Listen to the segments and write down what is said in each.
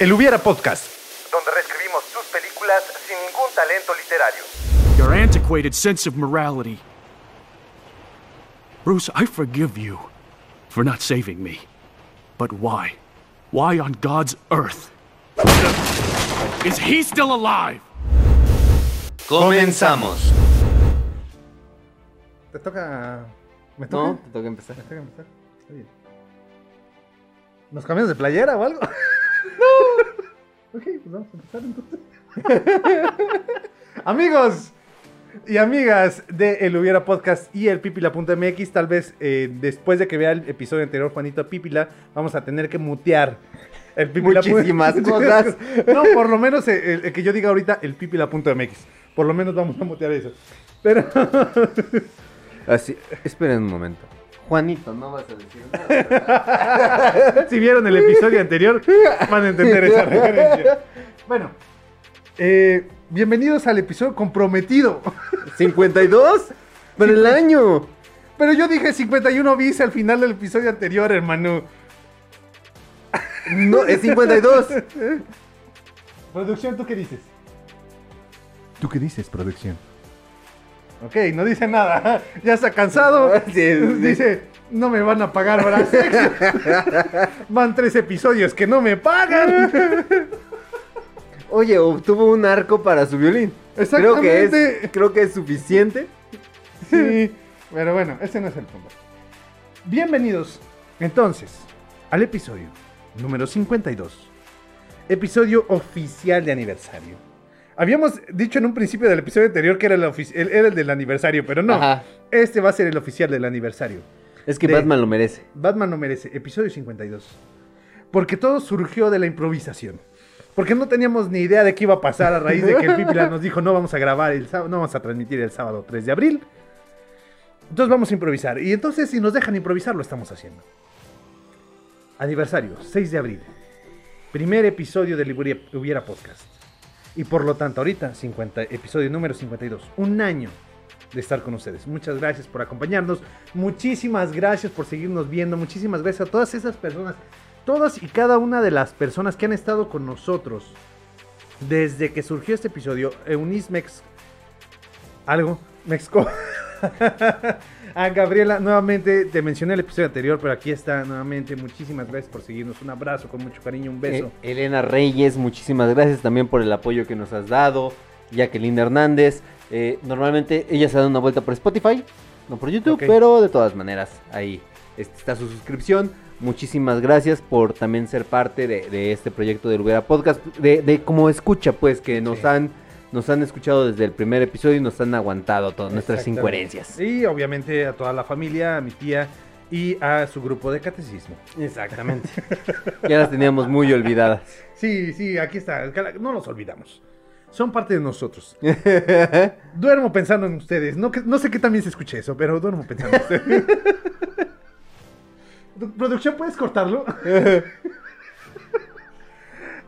El Hubiera Podcast, donde reescribimos tus películas sin ningún talento literario. Your antiquated sense of morality. Bruce, I forgive you for not saving me. But why? Why on God's earth? Is he still alive? Comenzamos. Te toca. ¿Me toca? No, te toca empezar. Me toca empezar. Está bien. ¿Nos cambiamos de playera o algo? Ok, pues vamos a empezar entonces. Amigos y amigas de El Hubiera Podcast y el Pipila.mx, tal vez eh, después de que vea el episodio anterior, Juanito Pipila, vamos a tener que mutear el Pipila. Muchísimas cosas. No, por lo menos el, el- el que yo diga ahorita, el Pipila.mx. Por lo menos vamos a mutear eso. Pero. Así, esperen un momento. Juanito, no vas a decir nada. si vieron el episodio anterior, van a entender esa referencia. Bueno, eh, bienvenidos al episodio comprometido. ¿52? Pero el año. Pero yo dije 51 bis al final del episodio anterior, hermano. No, es 52. Producción, ¿tú qué dices? ¿Tú qué dices, producción? Ok, no dice nada. Ya está cansado. Sí, sí. Dice, no me van a pagar extra. Van tres episodios que no me pagan. Oye, obtuvo un arco para su violín. Creo que Exactamente. es, creo que es suficiente. Sí, pero bueno, ese no es el punto. Bienvenidos, entonces, al episodio número 52. Episodio oficial de aniversario. Habíamos dicho en un principio del episodio anterior que era el, ofici- el- era el del aniversario, pero no. Ajá. Este va a ser el oficial del aniversario. Es que De- Batman lo merece. Batman no merece, episodio 52. Porque todo surgió de la improvisación. Porque no teníamos ni idea de qué iba a pasar a raíz de que el Pipila nos dijo no vamos a grabar el sábado, no vamos a transmitir el sábado 3 de abril. Entonces vamos a improvisar. Y entonces si nos dejan improvisar lo estamos haciendo. Aniversario, 6 de abril. Primer episodio del Hubiera, Hubiera Podcast. Y por lo tanto ahorita 50, episodio número 52. Un año de estar con ustedes. Muchas gracias por acompañarnos. Muchísimas gracias por seguirnos viendo. Muchísimas gracias a todas esas personas. Todas y cada una de las personas que han estado con nosotros desde que surgió este episodio. Eunice Mex... Algo. Mexco. a Gabriela, nuevamente te mencioné el episodio anterior, pero aquí está nuevamente. Muchísimas gracias por seguirnos. Un abrazo con mucho cariño, un beso. Eh, Elena Reyes, muchísimas gracias también por el apoyo que nos has dado. Jacqueline Hernández. eh, normalmente ella se da una vuelta por Spotify, no por YouTube, pero de todas maneras ahí está su suscripción. Muchísimas gracias por también ser parte de, de este proyecto del Hubiera Podcast, de, de como escucha, pues, que nos Sí. han nos han escuchado desde el primer episodio y nos han aguantado todas nuestras incoherencias. Y obviamente a toda la familia, a mi tía y a su grupo de catecismo. Exactamente. ya las teníamos muy olvidadas. Sí, sí, aquí está. No los olvidamos. Son parte de nosotros. Duermo pensando en ustedes. No, que- no sé qué también se escuche eso, pero duermo pensando en ustedes. Du- Producción, ¿puedes cortarlo?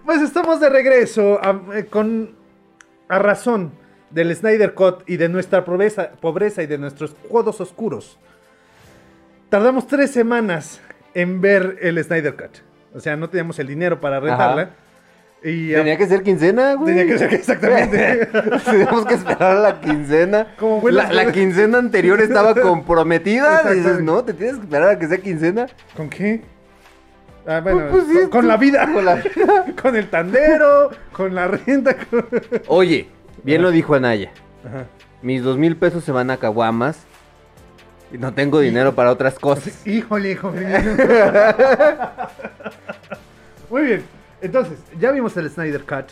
pues estamos de regreso a, eh, con a razón del Snyder Cut y de nuestra pobreza, pobreza y de nuestros codos oscuros. Tardamos tres semanas en ver el Snyder Cut. O sea, no teníamos el dinero para rentarla. Y, Tenía que ser quincena, güey. Tenía que ser exactamente. Tenemos que esperar a la quincena. Como fue la, la- la quincena anterior estaba comprometida. Dices, no, te tienes que esperar a que sea quincena. ¿Con qué? Ah, bueno, Pues sí, con, la vida. con la Con el tandero, con la renta. con- Oye, bien lo dijo Anaya. Ajá. Mis dos mil pesos se van a caguamas. Y no tengo dinero para otras cosas. Híjole, hijo mío. Muy bien. Entonces, ya vimos el Snyder Cut.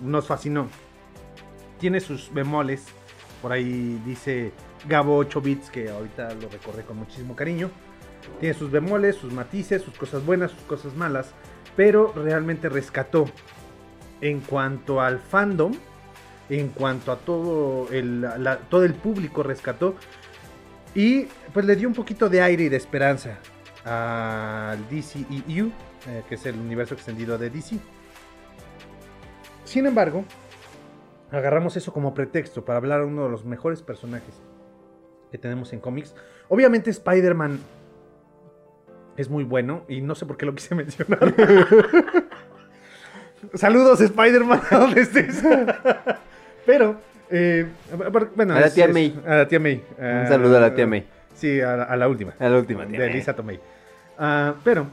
Nos fascinó. Tiene sus bemoles. Por ahí dice Gabo 8 bits, que ahorita lo recorre con muchísimo cariño. Tiene sus bemoles, sus matices, sus cosas buenas, sus cosas malas. Pero realmente rescató en cuanto al fandom, en cuanto a todo el, todo el público rescató. Y pues le dio un poquito de aire y de esperanza al DCEU, eh, que es el universo extendido de DC. Sin embargo, agarramos eso como pretexto para hablar de uno de los mejores personajes que tenemos en cómics. Obviamente Spider-Man es muy bueno y no sé por qué lo quise mencionar. Saludos, Spider-Man, a donde estés. Pero, eh, bueno. A la tía es- May. A la tía May. Un saludo a la tía May. Sí, a, la- a la última. A la última tía De May. Lisa Tomei. Ah, pero,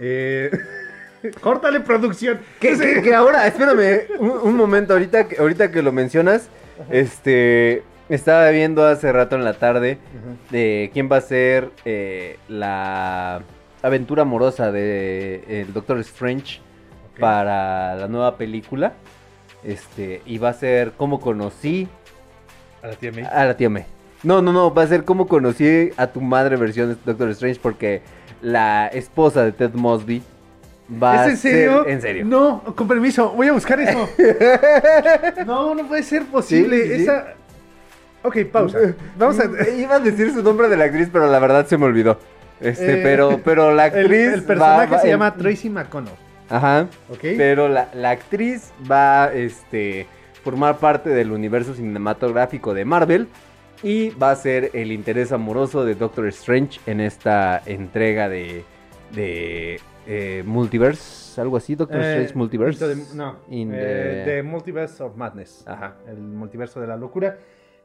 eh, córtale producción. Que, Sí. que- que ahora, espérame, un, un momento, ahorita, que- ahorita que lo mencionas, este, estaba viendo hace rato en la tarde de quién va a ser eh, la aventura amorosa de el Doctor Strange para la nueva película. Este, y va a ser cómo conocí A la tía May. a la tía May. No, no, no, va a ser cómo conocí a tu madre versión de Doctor Strange porque la esposa de Ted Mosby va ¿Es en a serio? ser en serio. No, con permiso, voy a buscar eso. no, no puede ser posible. Sí, sí, sí. Esa. Ok, pausa. Vamos a. Iba a decir su nombre de la actriz, pero la verdad se me olvidó. Este, Eh, pero, pero la actriz. el personaje va- va- se el- llama Tracy McConnell. Ajá. ¿Ok? Pero la, la actriz va a este, formar parte del universo cinematográfico de Marvel. Y va a ser el interés amoroso de Doctor Strange en esta entrega de, de eh, Multiverse. Algo así, Doctor Eh, Strange Multiverse. the- no, eh, the- the Multiverse of Madness. Ajá. El multiverso de la locura.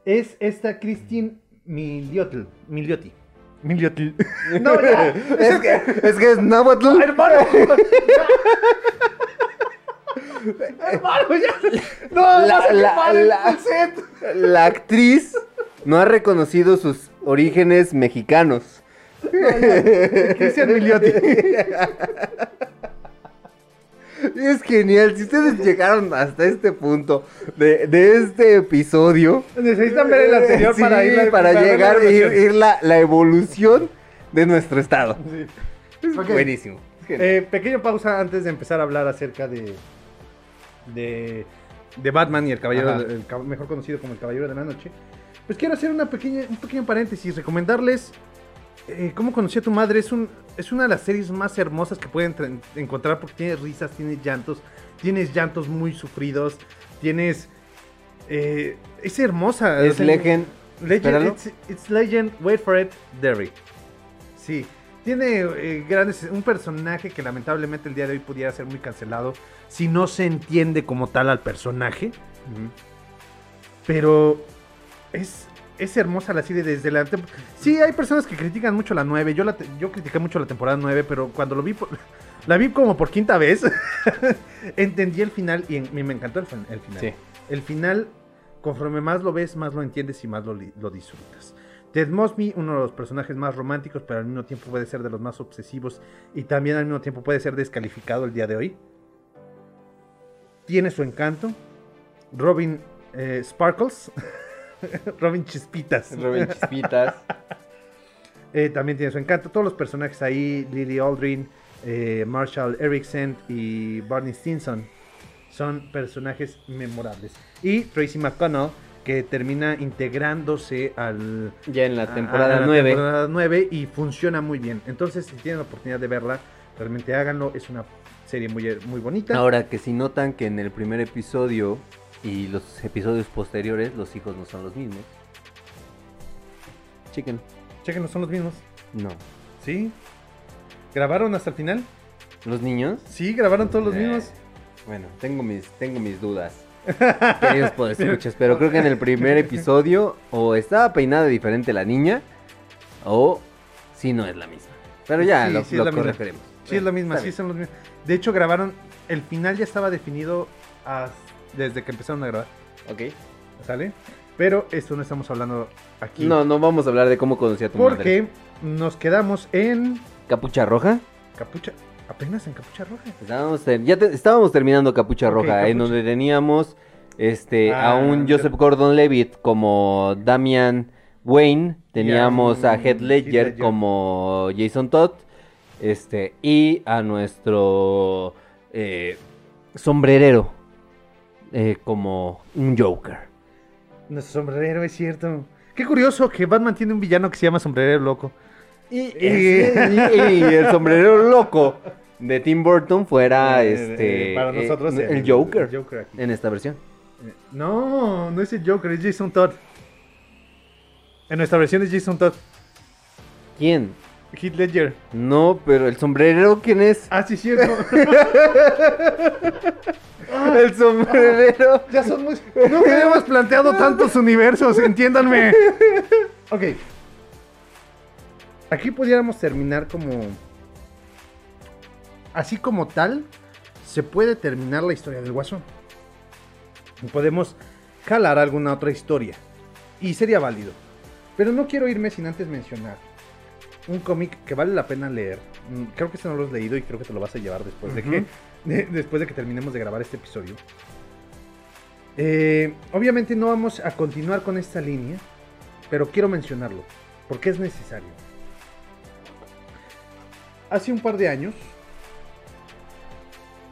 Es esta Christine Miliotl. Miliotti. no, ya. es, que, es que es Nahuatl. Hermano. Hermano, ya. No, La- la- la-. La actriz no ha reconocido sus orígenes mexicanos. Cristian Miliotti. Es genial, si ustedes llegaron hasta este punto de, de este episodio, Necesitan ver el anterior sí, para ir para llegar, la ir, la, la evolución de nuestro estado. Sí. Es Ok. buenísimo. Eh, pequeña pausa antes de empezar a hablar acerca de, de, de Batman y el caballero, el mejor conocido como el Caballero de la Noche. Pues quiero hacer una pequeña, un pequeño paréntesis, recomendarles eh, Cómo conocí a tu madre. Es, un, es una de las series más hermosas que pueden tra- encontrar porque tiene risas, tiene llantos, tienes llantos muy sufridos, tienes... eh, es hermosa. Es Legend. Legend, it's, it's Legend, wait for it, Derry. Sí, tiene eh, grandes, un personaje que lamentablemente el día de hoy pudiera ser muy cancelado si no se entiende como tal al personaje, pero es, es hermosa la serie desde la... Sí, hay personas que critican mucho la 9, yo, la te- yo critiqué mucho la temporada 9, pero cuando lo vi, por- la vi como por quinta vez, entendí el final y, en- me encantó el, fin- el final. Sí. El final, conforme más lo ves, más lo entiendes y más lo, li- lo disfrutas. Ted Mosby, uno de los personajes más románticos, pero al mismo tiempo puede ser de los más obsesivos y también al mismo tiempo puede ser descalificado el día de hoy. Tiene su encanto. Robin eh, Sparkles. Robin Chispitas. Robin Chispitas. Eh, también tiene su encanto. Todos los personajes ahí, Lily Aldrin, eh, Marshall Erickson y Barney Stinson, son personajes memorables. Y Tracy McConnell, que termina integrándose al, Ya en la a- temporada a la 9. temporada 9 y funciona muy bien. Entonces, si tienen la oportunidad de verla, realmente háganlo. Es una serie muy, muy bonita. Ahora que si notan que en el primer episodio y los episodios posteriores los hijos no son los mismos. Chicken. Chequen, no son los mismos. No. ¿Sí? ¿Grabaron hasta el final? ¿Los niños? Sí, grabaron todos los Eh, mismos. Bueno, tengo mis, tengo mis dudas. Queridos podescuchas, pero creo que en el primer episodio o estaba peinada diferente la niña o si no es la misma. Pero ya Sí, lo, sí es lo misma. corregiremos. Sí, es la misma, sí bien. son los mismos. De hecho, grabaron. El final ya estaba definido as- desde que empezaron a grabar. Ok. ¿Sale? Pero esto no estamos hablando aquí. No, no vamos a hablar de cómo conocí a tu madre. Porque nos quedamos en. ¿Capucha roja? Capucha. Apenas en Capucha Roja. Estábamos, ya te- estábamos terminando Capucha Roja, en Capucha. donde teníamos este, a Ah, un. Joseph Gordon-Levitt como Damian Wayne, teníamos a Ledger, Heath Ledger. como Jason Todd, este, y a nuestro eh, sombrerero eh, como un Joker. Nuestro sombrerero, es cierto. Qué curioso que Batman tiene un villano que se llama Sombrerero Loco. Y, y el sombrerero loco de Tim Burton fuera Eh, este eh, para eh, nosotros el, Joker, el Joker aquí. en esta versión. No, no es el Joker, es Jason Todd. En nuestra versión es Jason Todd. ¿Quién? Heath Ledger. No, pero el sombrerero, ¿quién es? Ah, sí, cierto. El sombrerero. ya son muy... Nunca habíamos planteado tantos universos, entiéndanme. Ok. Aquí pudiéramos terminar como... Así como tal, se puede terminar la historia del Guasón. Podemos jalar alguna otra historia. Y sería válido. Pero no quiero irme sin antes mencionar un cómic que vale la pena leer. Mm, Creo que este no lo has leído y creo que te lo vas a llevar después de que de- después de que terminemos de grabar este episodio. Eh, obviamente no vamos a continuar con esta línea, pero quiero mencionarlo porque es necesario. Hace un par de años,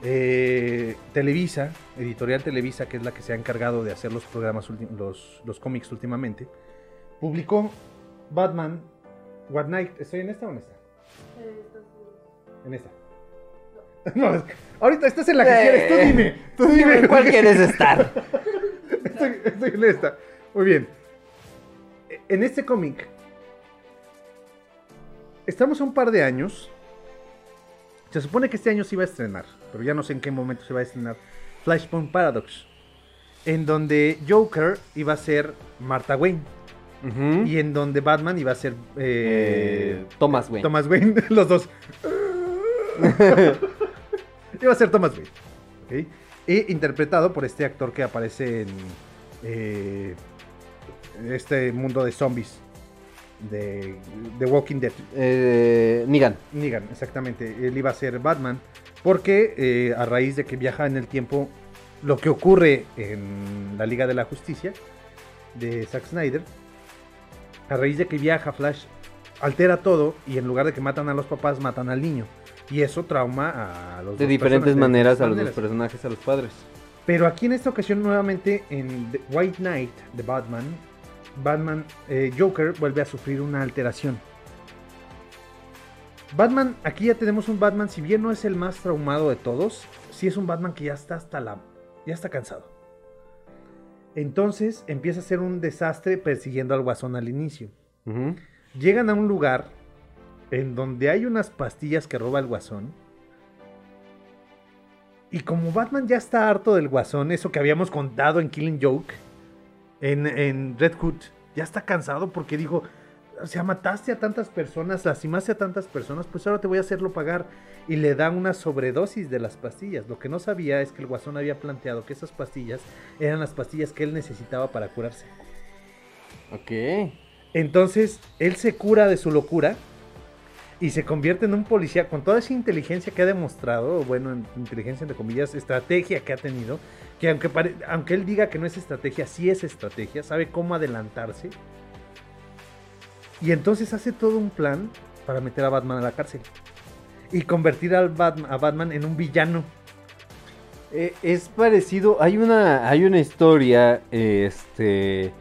eh, Televisa, Editorial Televisa, que es la que se ha encargado de hacer los programas, los, los cómics últimamente, publicó Batman What Night. ¿Estoy en esta o en esta? En esta. No, es que- ahorita estás en la que Eh, quieres, tú dime. Tú dime ¿Cuál quieres estar? Estoy, estoy en esta. Muy bien. E- En este cómic, estamos a un par de años. Se supone que este año se iba a estrenar, pero ya no sé en qué momento se va a estrenar. Flashpoint Paradox, en donde Joker iba a ser Martha Wayne Y en donde Batman iba a ser eh, Eh, Thomas Wayne. Thomas Wayne, los dos. Iba a ser Thomas Wayne. ¿ok? Y interpretado por este actor que aparece en eh, este mundo de zombies de, de Walking Dead. Eh, Negan. Negan, exactamente. Él iba a ser Batman porque a raíz de que viaja en el tiempo, lo que ocurre en la Liga de la Justicia de Zack Snyder, a raíz de que viaja Flash, altera todo y en lugar de que matan a los papás, matan al niño. Y eso trauma a los De diferentes de maneras a los dos personajes, a los padres. Pero aquí en esta ocasión nuevamente en The White Knight de Batman, Batman eh, Joker vuelve a sufrir una alteración. Batman, aquí ya tenemos un Batman, si bien no es el más traumado de todos, sí es un Batman que ya está hasta la ya está cansado. Entonces empieza a ser un desastre persiguiendo al Guasón al inicio. Llegan a un lugar en donde hay unas pastillas que roba el guasón. Y como Batman ya está harto del guasón, eso que habíamos contado en Killing Joke, en, en Red Hood, ya está cansado porque dijo, o sea, mataste a tantas personas, lastimaste a tantas personas, pues ahora te voy a hacerlo pagar. Y le da una sobredosis de las pastillas. Lo que no sabía es que el guasón había planteado que esas pastillas eran las pastillas que él necesitaba para curarse. Ok. Entonces, él se cura de su locura y se convierte en un policía con toda esa inteligencia que ha demostrado, bueno, en- inteligencia entre comillas, estrategia que ha tenido, que aunque, pare- aunque él diga que no es estrategia, sí es estrategia, sabe cómo adelantarse. Y entonces hace todo un plan para meter a Batman a la cárcel. Y convertir al Batman, a Batman en un villano. Eh, es parecido, hay una, hay una historia, este,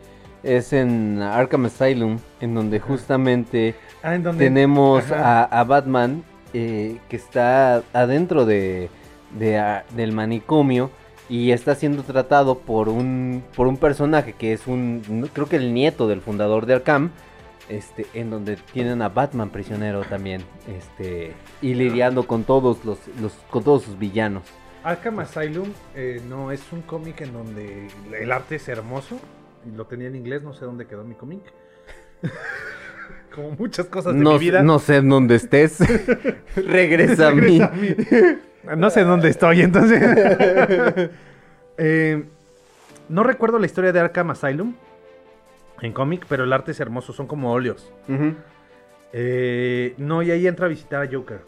es en Arkham Asylum, en donde justamente Ah, en donde tenemos a, a Batman eh, que está adentro de, de, ah, del manicomio y está siendo tratado por un, por un personaje que es un, creo que el nieto del fundador de Arkham, este, en donde tienen a Batman prisionero también, este, y lidiando con todos los, los con todos sus villanos. Arkham Asylum eh, no es un cómic en donde el arte es hermoso. Lo tenía en inglés, no sé dónde quedó mi cómic. Como muchas cosas de No, mi vida. no sé en dónde estés. Regresa a mí. Regresa a mí. No sé dónde estoy, entonces. Eh, no recuerdo la historia de Arkham Asylum en cómic, pero el arte es hermoso, son como óleos. Eh, no, y ahí entra a visitar a Joker.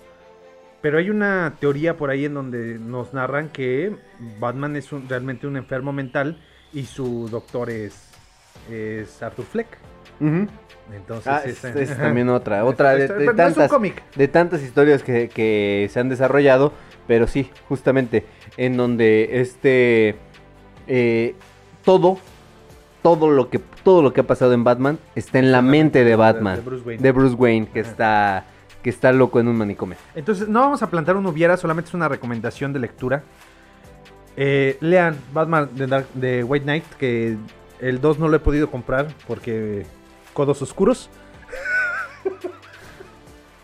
Pero hay una teoría por ahí en donde nos narran que Batman es un- realmente un enfermo mental y su doctor es, es Arthur Fleck. Entonces Ah, es, es, es también otra, otra de, Pero de no es un tantas, cómic. de tantas historias que, que se han desarrollado, pero sí, justamente, en donde este, eh, todo, todo lo que, todo lo que ha pasado en Batman está en la mente de Batman, De Bruce Wayne. de Bruce Wayne, que está, que está loco en un manicomio. Entonces, no vamos a plantar un hubiera, solamente es una recomendación de lectura. Eh, lean Batman de, Dark- de White Knight, que el 2 no lo he podido comprar porque codos oscuros.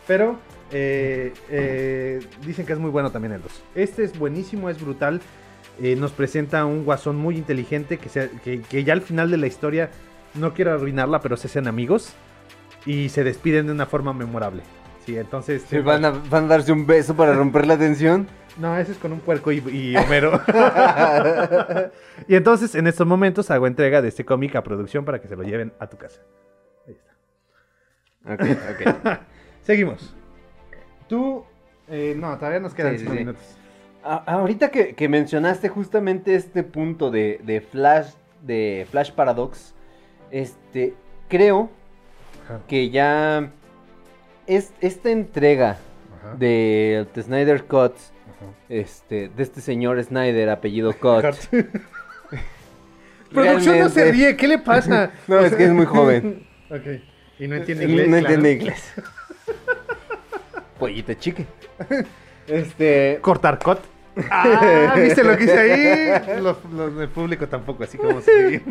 Pero eh, eh, dicen que es muy bueno también el 2. Este es buenísimo, es brutal. Eh, nos presenta un guasón muy inteligente que, se- que, que ya al final de la historia, no quiero arruinarla, pero se hacen amigos y se despiden de una forma memorable. Sí, entonces... Sí, van, a, van a darse un beso para romper la tensión. No, ese es con un puerco y, y Homero. y entonces, en estos momentos, hago entrega de este cómic a producción para que se lo lleven a tu casa. Ahí está. Ok, ok. Seguimos. Tú... eh, no, todavía nos quedan Sí, sí, cinco sí. minutos. A- ahorita que, que mencionaste justamente este punto de, de Flash, de Flash Paradox, este, creo Ajá, que ya es esta entrega ajá, de The Snyder Cut, ajá. este, de este señor Snyder, apellido Cut. Producción no se realmente- ríe, ¿qué le pasa? No, es que es muy joven. Ok. Y no entiende No inglés. claro. entiende inglés. Pollita chique. Este. Cortar cot. Ah, ¿viste lo que hice ahí? Los, los del público tampoco, así como se.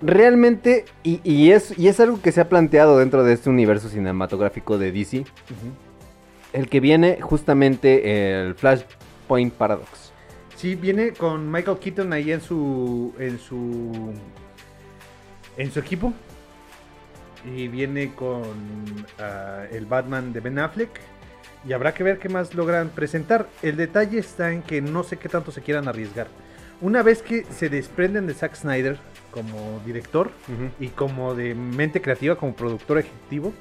Realmente, y, y es, y es algo que se ha planteado dentro de este universo cinematográfico de DC, el que viene justamente el Flashpoint Paradox. Sí, viene con Michael Keaton ahí en su. en su. en su equipo. Y viene con ah, el Batman de Ben Affleck. Y habrá que ver qué más logran presentar. El detalle está en que no sé qué tanto se quieran arriesgar. Una vez que se desprenden de Zack Snyder como director y como de mente creativa, como productor ejecutivo,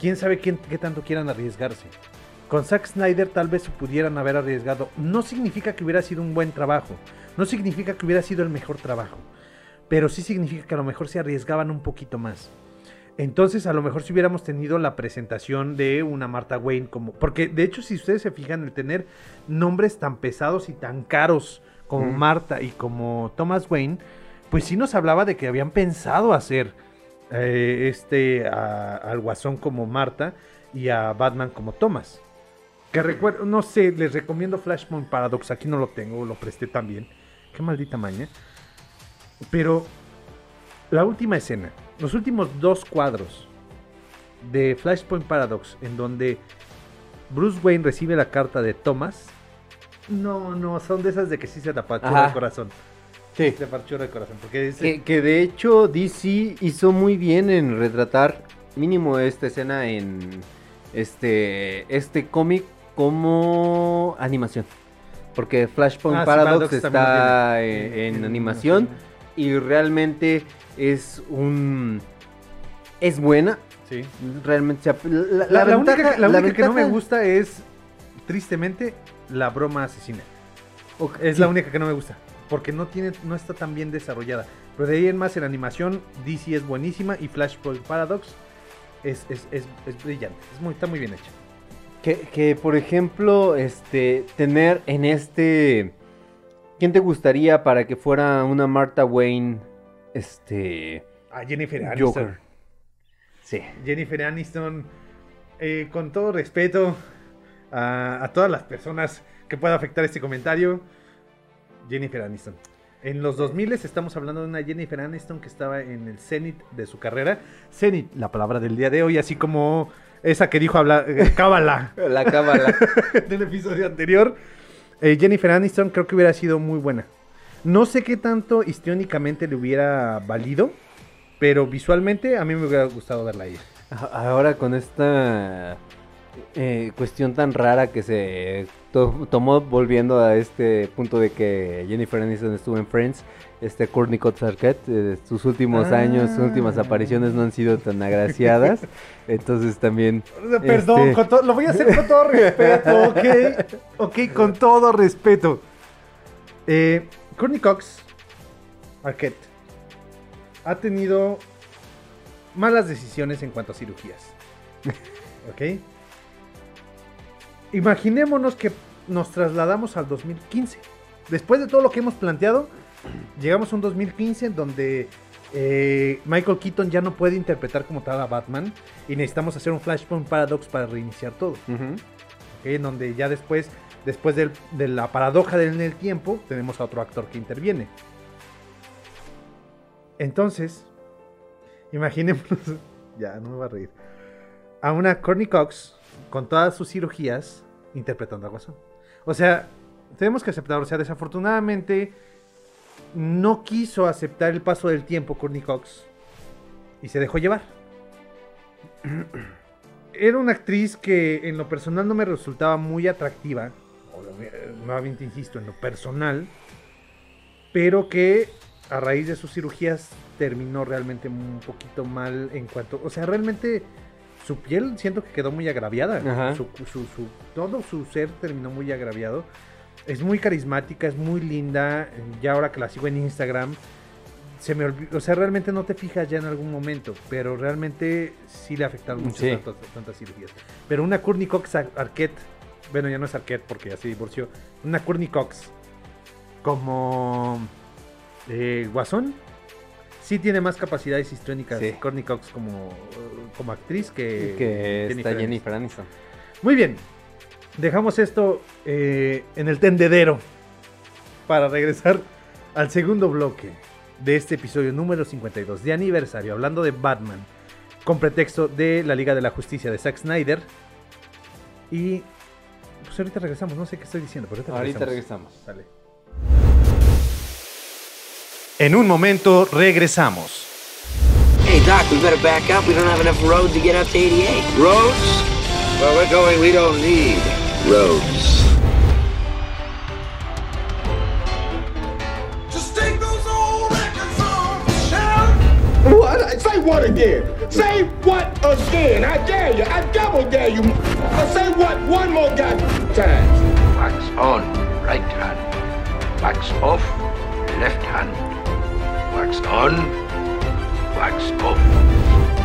quién sabe quién, qué tanto quieran arriesgarse. Con Zack Snyder tal vez se pudieran haber arriesgado. No significa que hubiera sido un buen trabajo. No significa que hubiera sido el mejor trabajo. Pero sí significa que a lo mejor se arriesgaban un poquito más. Entonces, a lo mejor si hubiéramos tenido la presentación de una Martha Wayne como... Porque, de hecho, si ustedes se fijan, el tener nombres tan pesados y tan caros como. Marta y como Thomas Wayne, pues sí nos hablaba de que habían pensado hacer eh, este a- al Guasón como Marta y a Batman como Thomas. Que recuerdo, no sé, les recomiendo Flashpoint Paradox, aquí no lo tengo, lo presté también. Qué maldita maña. Pero la última escena, los últimos dos cuadros de Flashpoint Paradox, en donde Bruce Wayne recibe la carta de Thomas, no, no, son de esas de que sí se te apachura Ajá. el corazón. Sí. Se apachura el corazón, porque dice... Que, que de hecho DC hizo muy bien en retratar mínimo esta escena en este este cómic como animación. Porque Flashpoint Ah, sí, Paradox está en, animación. y realmente es un es buena. Sí. Realmente la, La, la única, ventaja- la única que no me gusta es, tristemente, la broma asesina. Es sí. la única que no me gusta. Porque no, tiene, no está tan bien desarrollada. Pero de ahí en más en animación, DC es buenísima y Flashpoint Paradox es, es, es, es brillante. Muy, está muy bien hecha. Que, que, por ejemplo, este, tener en este... ¿Quién te gustaría para que fuera una Martha Wayne, este... A Jennifer Aniston. Joker? Sí. Jennifer Aniston, eh, con todo respeto a, a todas las personas que pueda afectar este comentario, Jennifer Aniston. En los 2000 estamos hablando de una Jennifer Aniston que estaba en el cenit de su carrera. Cenit, la palabra del día de hoy, así como esa que dijo hablar, eh, Cábala La cábala. del episodio anterior. Eh, Jennifer Aniston creo que hubiera sido muy buena. No sé qué tanto histriónicamente le hubiera valido, pero visualmente a mí me hubiera gustado verla ahí. Ahora con esta eh, cuestión tan rara que se to- tomó volviendo a este punto de que Jennifer Aniston estuvo en Friends, este Courtney Cox Arquette, eh, sus últimos Ah. años, sus últimas apariciones no han sido tan agraciadas, entonces también... Perdón, Este- con lo voy a hacer con todo respeto, ¿ok? Ok, con todo respeto. Eh, Courtney Cox, Arquette, ha tenido malas decisiones en cuanto a cirugías. ¿Ok? Imaginémonos que nos trasladamos al 2015. Después de todo lo que hemos planteado, llegamos a un 2015 en donde eh, Michael Keaton ya no puede interpretar como tal a Batman y necesitamos hacer un Flashpoint Paradox para reiniciar todo. Ujú. ¿ok? En donde ya después, después de la paradoja del tiempo, tenemos a otro actor que interviene. Entonces, imaginémonos, ya no me va a reír. a una Courtney Cox con todas sus cirugías interpretando a Guasón. O sea, tenemos que aceptar, o sea, desafortunadamente no quiso aceptar el paso del tiempo Courtney Cox y se dejó llevar. Era una actriz que en lo personal no me resultaba muy atractiva, nuevamente insisto, en lo personal, pero que a raíz de sus cirugías terminó realmente un poquito mal en cuanto, o sea, realmente su piel siento que quedó muy agraviada, su, su- su- todo su ser terminó muy agraviado. Es muy carismática, es muy linda, ya ahora que la sigo en Instagram, se me olvidó, o sea, realmente no te fijas ya en algún momento, pero realmente sí le afectaron mucho Sí. tantas, tantas cirugías. Pero una Courtney Cox Ar- Arquette, bueno, ya no es Arquette porque ya se divorció, una Courtney Cox como eh, Guasón, sí tiene más capacidades histriónicas Sí. Courtney Cox como, como actriz que, que está Jennifer Jennifer Aniston. muy bien. Dejamos esto eh, en el tendedero para regresar al segundo bloque de este episodio número 52 de aniversario, hablando de Batman, con pretexto de la Liga de la Justicia de Zack Snyder. Y pues ahorita regresamos, no sé qué estoy diciendo, pero ahorita, Ahorita regresamos. regresamos. Sale. En un momento regresamos. Hey, Doc, we better back up. We don't have enough road to get up to 88. Roads? Where we're going, we don't need roads. Say what again? Say what again? I dare you. I double dare you. Uh, say what one more goddamn time. Wax on, right hand. Wax off, left hand. Wax on, wax off.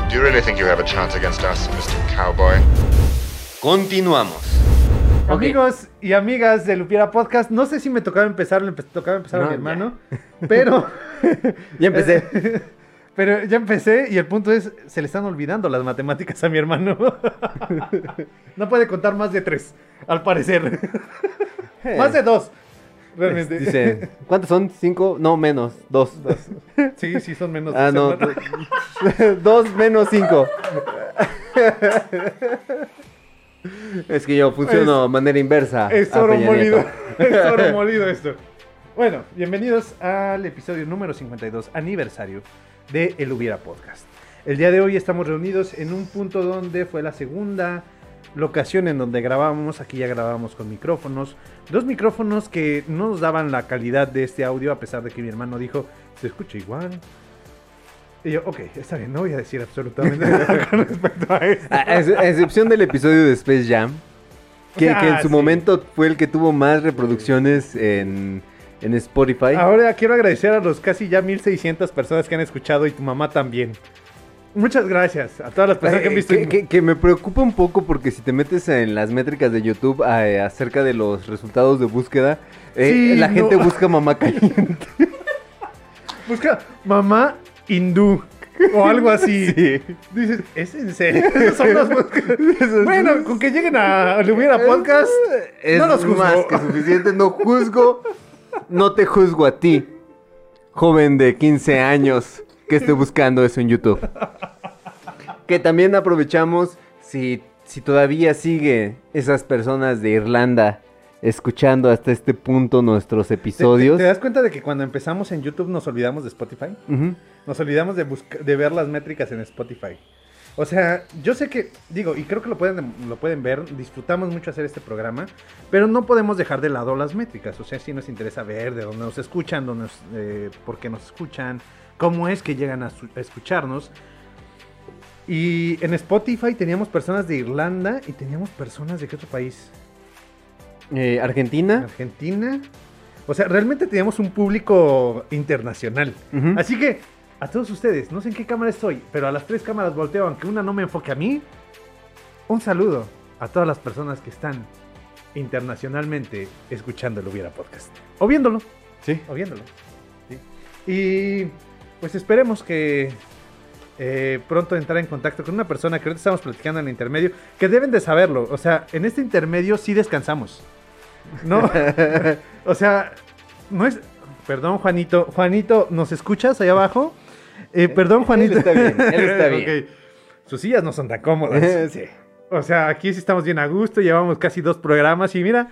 Do you really think you have a chance against us, Mr. Cowboy? Continuamos. Ok. Amigos y amigas de Lupiera Podcast, no sé si me tocaba empezar, le empe- tocaba empezar a No, mi ya. hermano, pero Ya empecé. Pero ya empecé y el punto es, se le están olvidando las matemáticas a mi hermano. no puede contar más de tres, al parecer. más de dos, realmente. Dice, ¿cuántos son? ¿Cinco? No, menos. Dos. sí, sí, son menos. Ah, dos, no. Dos menos cinco. Es que yo funciono de manera inversa. Es a oro molido. Es oro molido esto. Bueno, bienvenidos al episodio número 52, aniversario de El Hubiera Podcast. El día de hoy estamos reunidos en un punto donde fue la segunda locación en donde grabábamos. Aquí ya grabábamos con micrófonos. Dos micrófonos que no nos daban la calidad de este audio, a pesar de que mi hermano dijo, se escucha igual. Y yo, ok, está bien, no voy a decir absolutamente nada con respecto a esto. A, a ex- a excepción del episodio de Space Jam, que, que en Ah, su sí. momento fue el que tuvo más reproducciones en, en Spotify. Ahora quiero agradecer a los casi ya 1600 personas que han escuchado y tu mamá también. Muchas gracias a todas las personas que han visto. que, que- que me preocupa un poco porque si te metes en las métricas de YouTube eh, acerca de los resultados de búsqueda, eh, Sí, la no. gente busca mamá caliente. Busca mamá hindú o algo así. Sí. Dices, ¿es en serio? Son bueno, con que lleguen a Hubiera Podcast, Es no los juzgo. más que suficiente. No juzgo, no te juzgo a ti, joven de 15 años que esté buscando eso en YouTube. Que también aprovechamos si, si todavía sigue esas personas de Irlanda escuchando hasta este punto nuestros ¿Te, te- episodios. te das cuenta de que cuando empezamos en YouTube nos olvidamos de Spotify? Nos olvidamos de, de ver las métricas en Spotify. O sea, yo sé que, digo, y creo que lo pueden, lo pueden ver, disfrutamos mucho hacer este programa, pero no podemos dejar de lado las métricas. O sea, sí nos interesa ver de dónde nos escuchan, dónde nos- eh, por qué nos escuchan, cómo es que llegan a, su- a escucharnos. Y en Spotify teníamos personas de Irlanda y teníamos personas de qué otro país? Eh, Argentina. Argentina. O sea, realmente teníamos un público internacional. Así que, a todos ustedes, no sé en qué cámara estoy, pero a las tres cámaras volteo, aunque una no me enfoque a mí. Un saludo a todas las personas que están internacionalmente escuchando el Hubiera Podcast. O viéndolo. Sí. O viéndolo. ¿sí? Y pues esperemos que eh, pronto entrar en contacto con una persona que ahorita estamos platicando en el intermedio, que deben de saberlo. O sea, en este intermedio sí descansamos. No, o sea, no es... Perdón, Juanito. Juanito, ¿nos escuchas allá abajo? Eh, perdón, Juanito. está bien, él está bien. Sus sillas no son tan cómodas. sí. O sea, aquí sí estamos bien a gusto, llevamos casi dos programas y mira,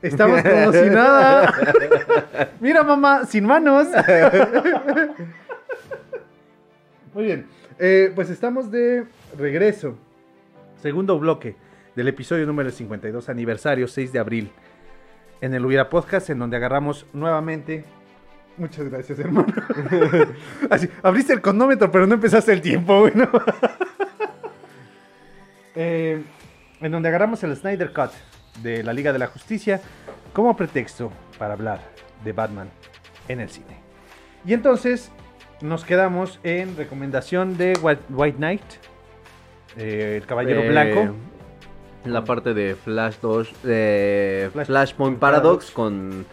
estamos como si nada. mira, mamá, sin manos. Muy bien, eh, pues estamos de regreso. Segundo bloque del episodio número 52, aniversario 6 de abril, en el Hubiera Podcast, en donde agarramos nuevamente. Muchas gracias, hermano. Así, abriste el cronómetro, pero no empezaste el tiempo, güey, ¿no? Eh, en donde agarramos el Snyder Cut de la Liga de la Justicia como pretexto para hablar de Batman en el cine. Y entonces nos quedamos en recomendación de White, White Knight, eh, el Caballero Eh, Blanco. La parte de Flash 2, de Flash- Flashpoint Paradox. Paradox con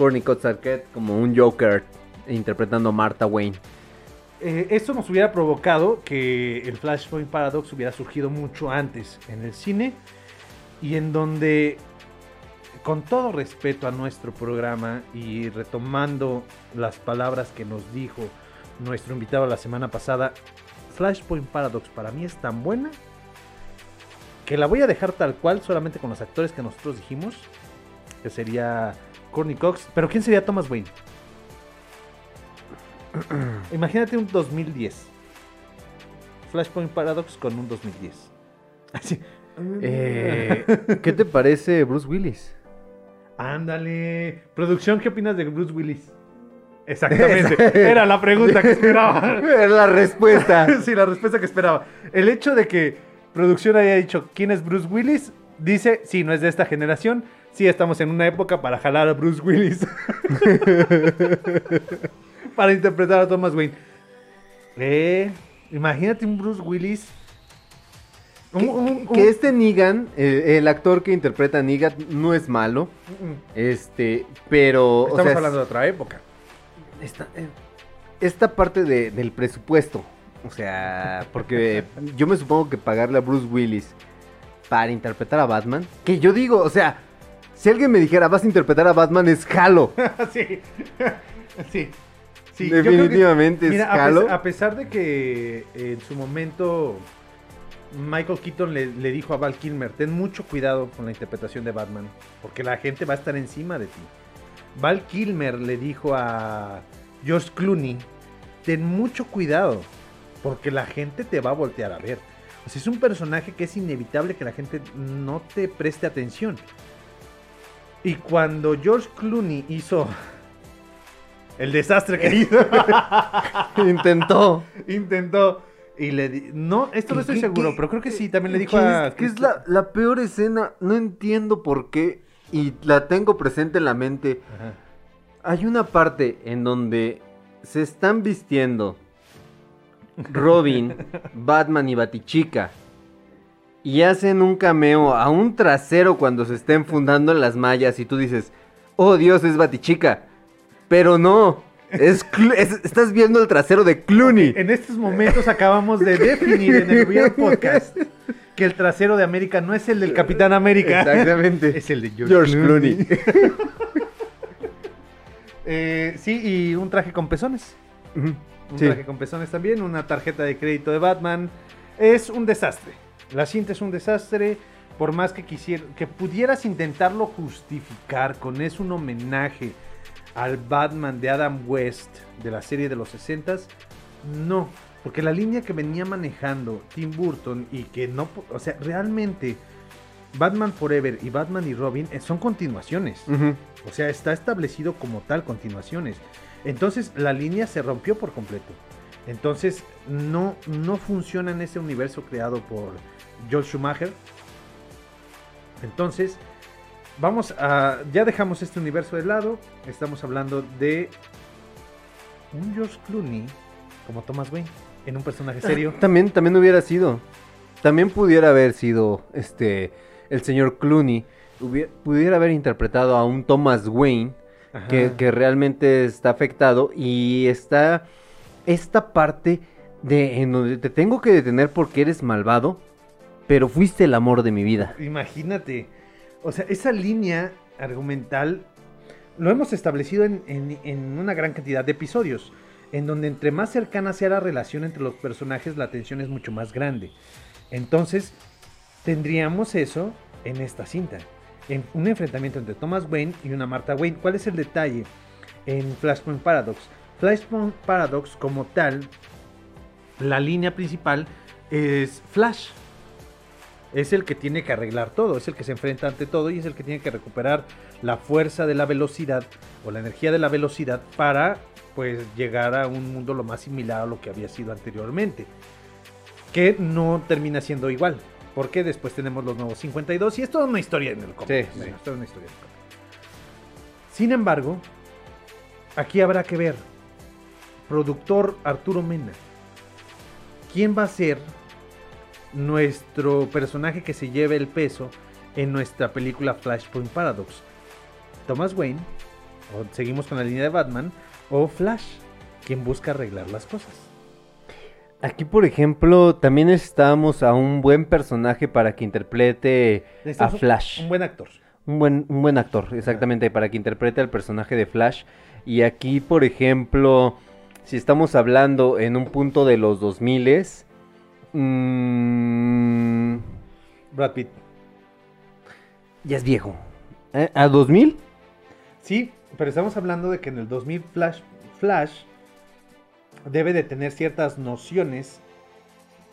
Courtney Cox como un Joker interpretando a Martha Wayne. Eh, esto nos hubiera provocado que el Flashpoint Paradox hubiera surgido mucho antes en el cine y en donde, con todo respeto a nuestro programa y retomando las palabras que nos dijo nuestro invitado la semana pasada, Flashpoint Paradox para mí es tan buena que la voy a dejar tal cual solamente con los actores que nosotros dijimos, que sería Courtney Cox, pero ¿quién sería Thomas Wayne? Imagínate un 2010. Flashpoint Paradox con un 2010. Así. Eh, ¿Qué te parece Bruce Willis? Ándale. Producción, ¿qué opinas de Bruce Willis? Exactamente. Era la pregunta que esperaba. Era la respuesta. sí, la respuesta que esperaba. El hecho de que producción haya dicho quién es Bruce Willis, dice, sí, no es de esta generación. Sí, estamos en una época para jalar a Bruce Willis. para interpretar a Thomas Wayne. Eh, imagínate un Bruce Willis. Que este Negan, el actor que interpreta a Negan, no es malo. Este, pero. o Estamos sea, hablando de otra época. esta, eh, esta parte de- del presupuesto. O sea, porque yo me supongo que pagarle a Bruce Willis para interpretar a Batman. Que yo digo, o sea, si alguien me dijera vas a interpretar a Batman es Halo. sí. sí. Sí, creo que- Definitivamente es Mira, a, Halo. pes- a pesar de que en su momento Michael Keaton le, le dijo a Val Kilmer, ten mucho cuidado con la interpretación de Batman, porque la gente va a estar encima de ti. Val Kilmer le dijo a George Clooney, ten mucho cuidado, porque la gente te va a voltear a ver. O sea, es un personaje que es inevitable que la gente no te preste atención. Y cuando George Clooney hizo el desastre que hizo, Intentó. intentó y le di- no, esto no estoy ¿Qué- seguro, qué- pero creo que sí, también le dijo ¿Qué a es, qué es la, la peor escena? No entiendo por qué. Y la tengo presente en la mente. Ajá. Hay una parte en donde se están vistiendo Robin, Batman y Batichica. Y hacen un cameo a un trasero cuando se estén fundando en las mallas. Y tú dices, oh Dios, es Batichica. Pero no, es, estás viendo el trasero de Clooney. En estos momentos acabamos de definir en el Hubiera Podcast que el trasero de América no es el del Capitán América. Exactamente. Es el de George, George Clooney. Clooney. Eh, sí, y un traje con pezones. Un sí. traje con pezones también, una tarjeta de crédito de Batman. Es un desastre. La cinta es un desastre. Por más que quisiera, que pudieras intentarlo justificar con es un homenaje al Batman de Adam West de la serie de los 60s, no, porque la línea que venía manejando Tim Burton y que no, o sea, realmente Batman Forever y Batman y Robin eh, son continuaciones. O sea, está establecido como tal continuaciones. Entonces la línea se rompió por completo. Entonces no, no funciona en ese universo creado por Joel Schumacher. Entonces, vamos a... Ya dejamos este universo de lado. Estamos hablando de un George Clooney como Thomas Wayne en un personaje serio. También, también hubiera sido. También pudiera haber sido este el señor Clooney. pudiera haber interpretado a un Thomas Wayne que, que realmente está afectado. Y está esta parte de en donde te tengo que detener porque eres malvado. Pero fuiste el amor de mi vida. Imagínate. O sea, esa línea argumental lo hemos establecido en, en- una gran cantidad de episodios. en donde entre más cercana sea la relación entre los personajes, la tensión es mucho más grande. Entonces, tendríamos eso en esta cinta. En un enfrentamiento entre Thomas Wayne y una Martha Wayne. ¿Cuál es el detalle en Flashpoint Paradox? Flashpoint Paradox como tal, la línea principal es Flash. Es el que tiene que arreglar todo, es el que se enfrenta ante todo y es el que tiene que recuperar la fuerza de la velocidad o la energía de la velocidad para pues llegar a un mundo lo más similar a lo que había sido anteriormente. Que no termina siendo igual. Porque después tenemos los nuevos 52 y es toda una historia en el cómic. Sí, sí. es toda una historia en el cómic. Sin embargo, aquí habrá que ver. Productor Arturo Mena. ¿Quién va a ser nuestro personaje que se lleve el peso en nuestra película Flashpoint Paradox? Thomas Wayne, o seguimos con la línea de Batman, o Flash, quien busca arreglar las cosas. Aquí, por ejemplo, también necesitábamos a un buen personaje para que interprete a Necesitamos Flash. Un buen actor. Un buen, un buen actor, exactamente, para que interprete al personaje de Flash. Y aquí, por ejemplo, si estamos hablando en un punto de los 2000 mm, Brad Pitt. ya es viejo. ¿Eh? ¿A 2000? Sí, pero estamos hablando de que en el 2000 Flash, Flash debe de tener ciertas nociones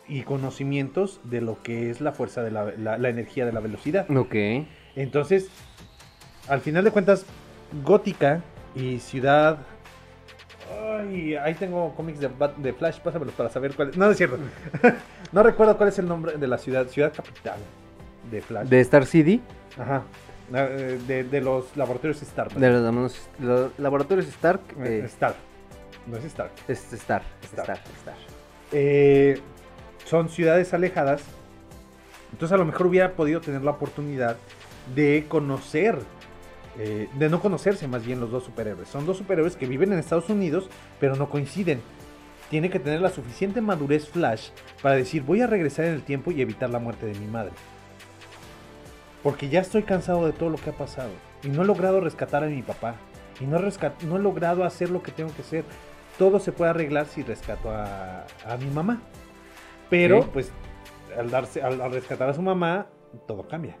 y conocimientos de lo que es la fuerza de la, la- la energía de la velocidad. Ok. Entonces, al final de cuentas, Gótica y Ciudad... Ay, ahí tengo cómics de, Bat- de Flash, pásamelos para saber cuál es. No, no es cierto. no recuerdo cuál es el nombre de la ciudad. Ciudad capital de Flash. De Star City, Ajá. Eh, De, de los laboratorios Stark. de los, laboratorios Stark, Eh, eh, Stark. No es Stark. es Star, Star. Star, Star. Eh, son ciudades alejadas. Entonces a lo mejor hubiera podido tener la oportunidad de conocer, eh, de no conocerse más bien los dos superhéroes. Son dos superhéroes que viven en Estados Unidos, pero no coinciden. Tiene que tener la suficiente madurez Flash para decir voy a regresar en el tiempo y evitar la muerte de mi madre. Porque ya estoy cansado de todo lo que ha pasado. Y no he logrado rescatar a mi papá. Y no no he logrado hacer lo que tengo que hacer. Todo se puede arreglar si rescato a, a mi mamá. Pero, pues, al, darse, al, al rescatar a su mamá, todo cambia.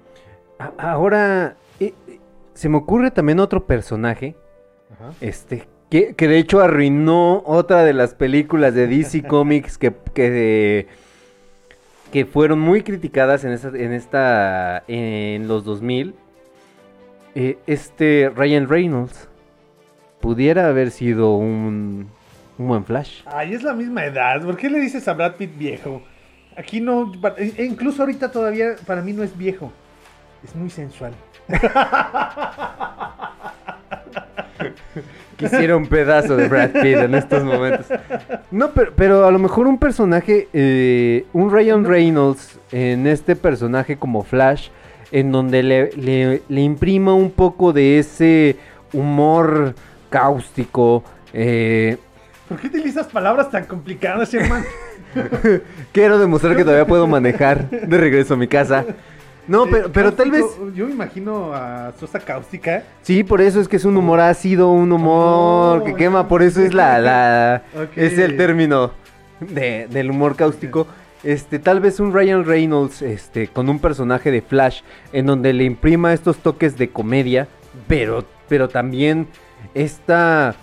Ahora, eh, se me ocurre también otro personaje, Ajá. este, que, que de hecho arruinó otra de las películas de DC Comics que, que, que fueron muy criticadas en esta, en esta, en los 2000. Eh, este Ryan Reynolds pudiera haber sido un, un buen Flash. Ay, es la misma edad. ¿Por qué le dices a Brad Pitt viejo? Aquí no. e- e incluso ahorita todavía para mí no es viejo. Es muy sensual. Quisiera un pedazo de Brad Pitt en estos momentos. No, pero, pero a lo mejor un personaje, eh, un Ryan Reynolds en este personaje como Flash, en donde le, le- le imprima un poco de ese humor cáustico. eh, ¿Por qué utilizas palabras tan complicadas, hermano? quiero demostrar que todavía puedo manejar de regreso a mi casa. No, pero, pero tal vez... Yo me imagino a Sosa Cáustica. Sí, por eso es que es un humor ácido, un humor Oh, que quema, por eso es la, la es el término de- del humor cáustico. Este, tal vez un Ryan Reynolds, este, con un personaje de Flash, en donde le imprima estos toques de comedia, pero, pero también esta,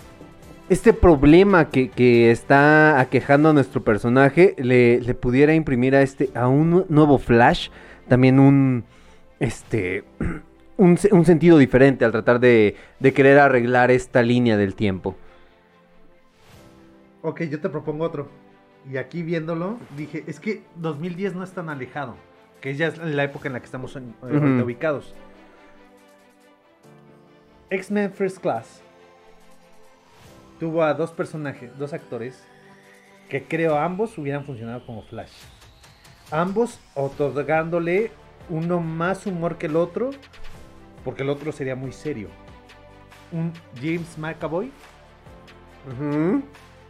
este problema que, que está aquejando a nuestro personaje, le, le pudiera imprimir a este, a un nu- nuevo Flash, también un, este, un, un sentido diferente al tratar de, de querer arreglar esta línea del tiempo. Ok, yo te propongo otro. Y aquí viéndolo, dije, es que 2010 no es tan alejado. Que ya es la época en la que estamos en- eh, ubicados. X-Men First Class tuvo a dos personajes, dos actores, que creo ambos hubieran funcionado como Flash. Ambos otorgándole uno más humor que el otro, porque el otro sería muy serio. Un James McAvoy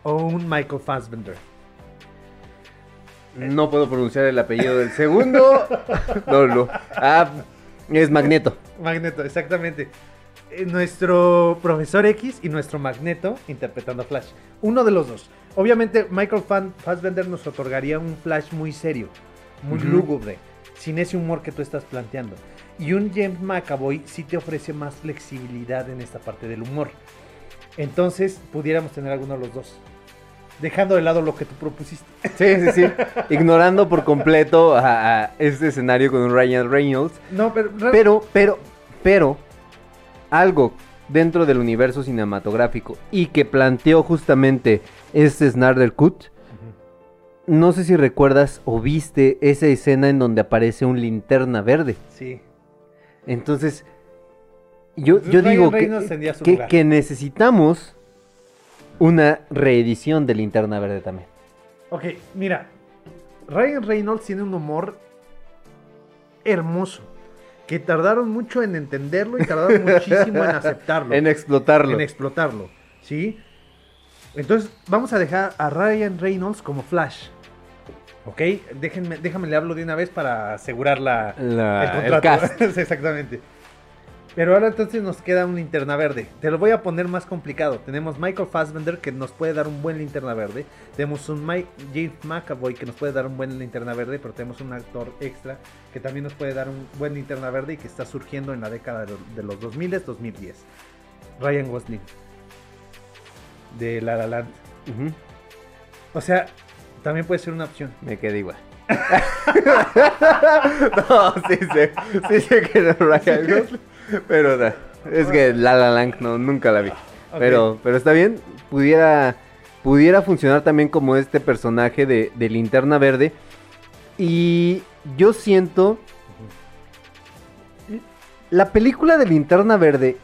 o un Michael Fassbender. No puedo pronunciar el apellido del segundo. No, no. Ah, es Magneto. Magneto, exactamente. Eh, nuestro profesor X y nuestro Magneto interpretando a Flash. Uno de los dos. Obviamente, Michael Fassbender nos otorgaría un Flash muy serio, muy lúgubre, sin ese humor que tú estás planteando. Y un James McAvoy sí te ofrece más flexibilidad en esta parte del humor. Entonces, pudiéramos tener alguno de los dos. Dejando de lado lo que tú propusiste. Sí, sí, sí. Ignorando por completo a, a este escenario con un Ryan Reynolds. No, pero... Pero, pero, pero, algo dentro del universo cinematográfico y que planteó justamente este Snyder Cut. No sé si recuerdas o viste esa escena en donde aparece un linterna verde. Sí. Entonces, yo, yo Ryan digo que, que- que necesitamos una reedición de linterna verde también. Ok, mira. Ryan Reynolds tiene un humor hermoso. Que tardaron mucho en entenderlo y tardaron muchísimo en aceptarlo. En explotarlo. En explotarlo. ¿Sí? Entonces, vamos a dejar a Ryan Reynolds como Flash. ¿Ok? Déjenme, déjame le hablo de una vez para asegurar la, La- el el contrato. cast. Exactamente. Pero ahora entonces nos queda un linterna verde. Te lo voy a poner más complicado. Tenemos Michael Fassbender que nos puede dar un buen linterna verde. Tenemos un Mike, James McAvoy que nos puede dar un buen linterna verde. Pero tenemos un actor extra que también nos puede dar un buen linterna verde y que está surgiendo en la década de, los 2000 2010. Ryan Gosling. De La La Land. O sea, también puede ser una opción. Me quedé igual. no, sí sé, sí sé que era Ryan Gosling, pero es que La La Land no, nunca la vi. Pero, pero está bien, pudiera, pudiera funcionar también como este personaje de, de Linterna Verde. Y yo siento... La película de Linterna Verde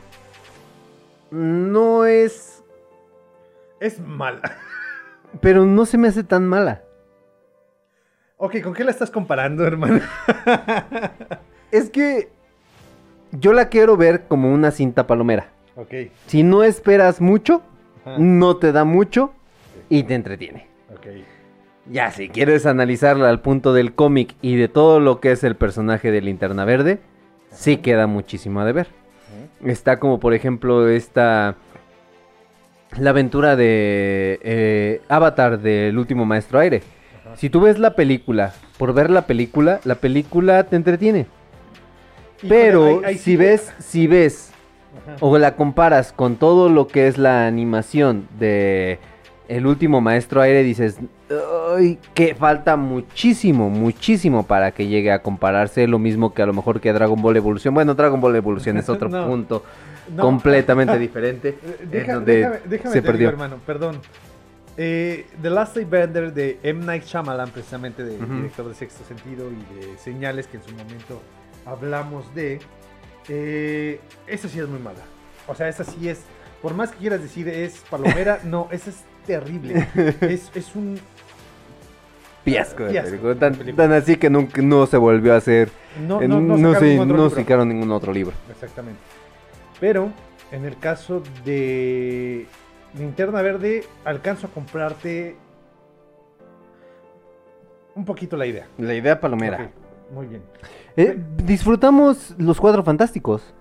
no es... Es mala. Pero no se me hace tan mala. Ok, ¿con qué la estás comparando, hermano? Es que yo la quiero ver como una cinta palomera. ok. Si no esperas mucho, Ajá. no te da mucho y te entretiene. Ya, si quieres analizarla al punto del cómic y de todo lo que es el personaje de Linterna Verde, sí queda muchísimo a deber. Está como, por ejemplo, esta. La aventura de eh, Avatar del último maestro aire. Si tú ves la película, por ver la película, la película te entretiene. Híjole, Pero ahí- ahí si sí- ves, si ves Ajá. o la comparas con todo lo que es la animación de El último maestro aire, dices, "Ay, que falta muchísimo, muchísimo para que llegue a compararse lo mismo que a lo mejor que Dragon Ball Evolución. Bueno, Dragon Ball Evolución es otro No. punto No. completamente diferente. Eh, deja- donde déjame, déjame se digo, hermano, perdón. Eh, The Last Airbender de M. Night Shyamalan, precisamente de director de Sexto Sentido y de Señales, que en su momento hablamos de. Eh, esa sí es muy mala. O sea, esa sí es. Por más que quieras decir es palomera, no, esa es terrible. Es, es un. Fiasco de película, Tan, así que nunca, no se volvió a hacer. No, no, no, no se- no sacaron ningún otro libro. Exactamente. Pero en el caso de Linterna Verde, alcanzo a comprarte un poquito la idea. La idea palomera. Muy bien. Eh, disfrutamos los cuadros fantásticos.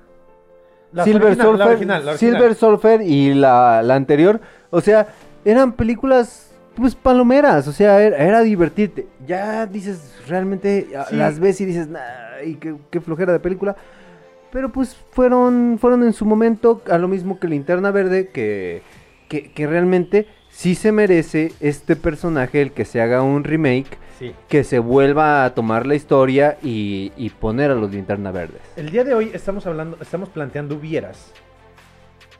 La Silver original, Surfer, la original, la original. Silver Surfer y la, la anterior, o sea, eran películas pues palomeras, o sea, era, era divertirte. Ya dices, realmente Sí. las ves y dices, ay, qué, qué flojera de película. Pero pues fueron, fueron en su momento a lo mismo que Linterna Verde, que, que, que realmente sí se merece este personaje el que se haga un remake, Sí. que se vuelva a tomar la historia y, y poner a los Linterna Verdes. El día de hoy estamos hablando, estamos planteando hubieras.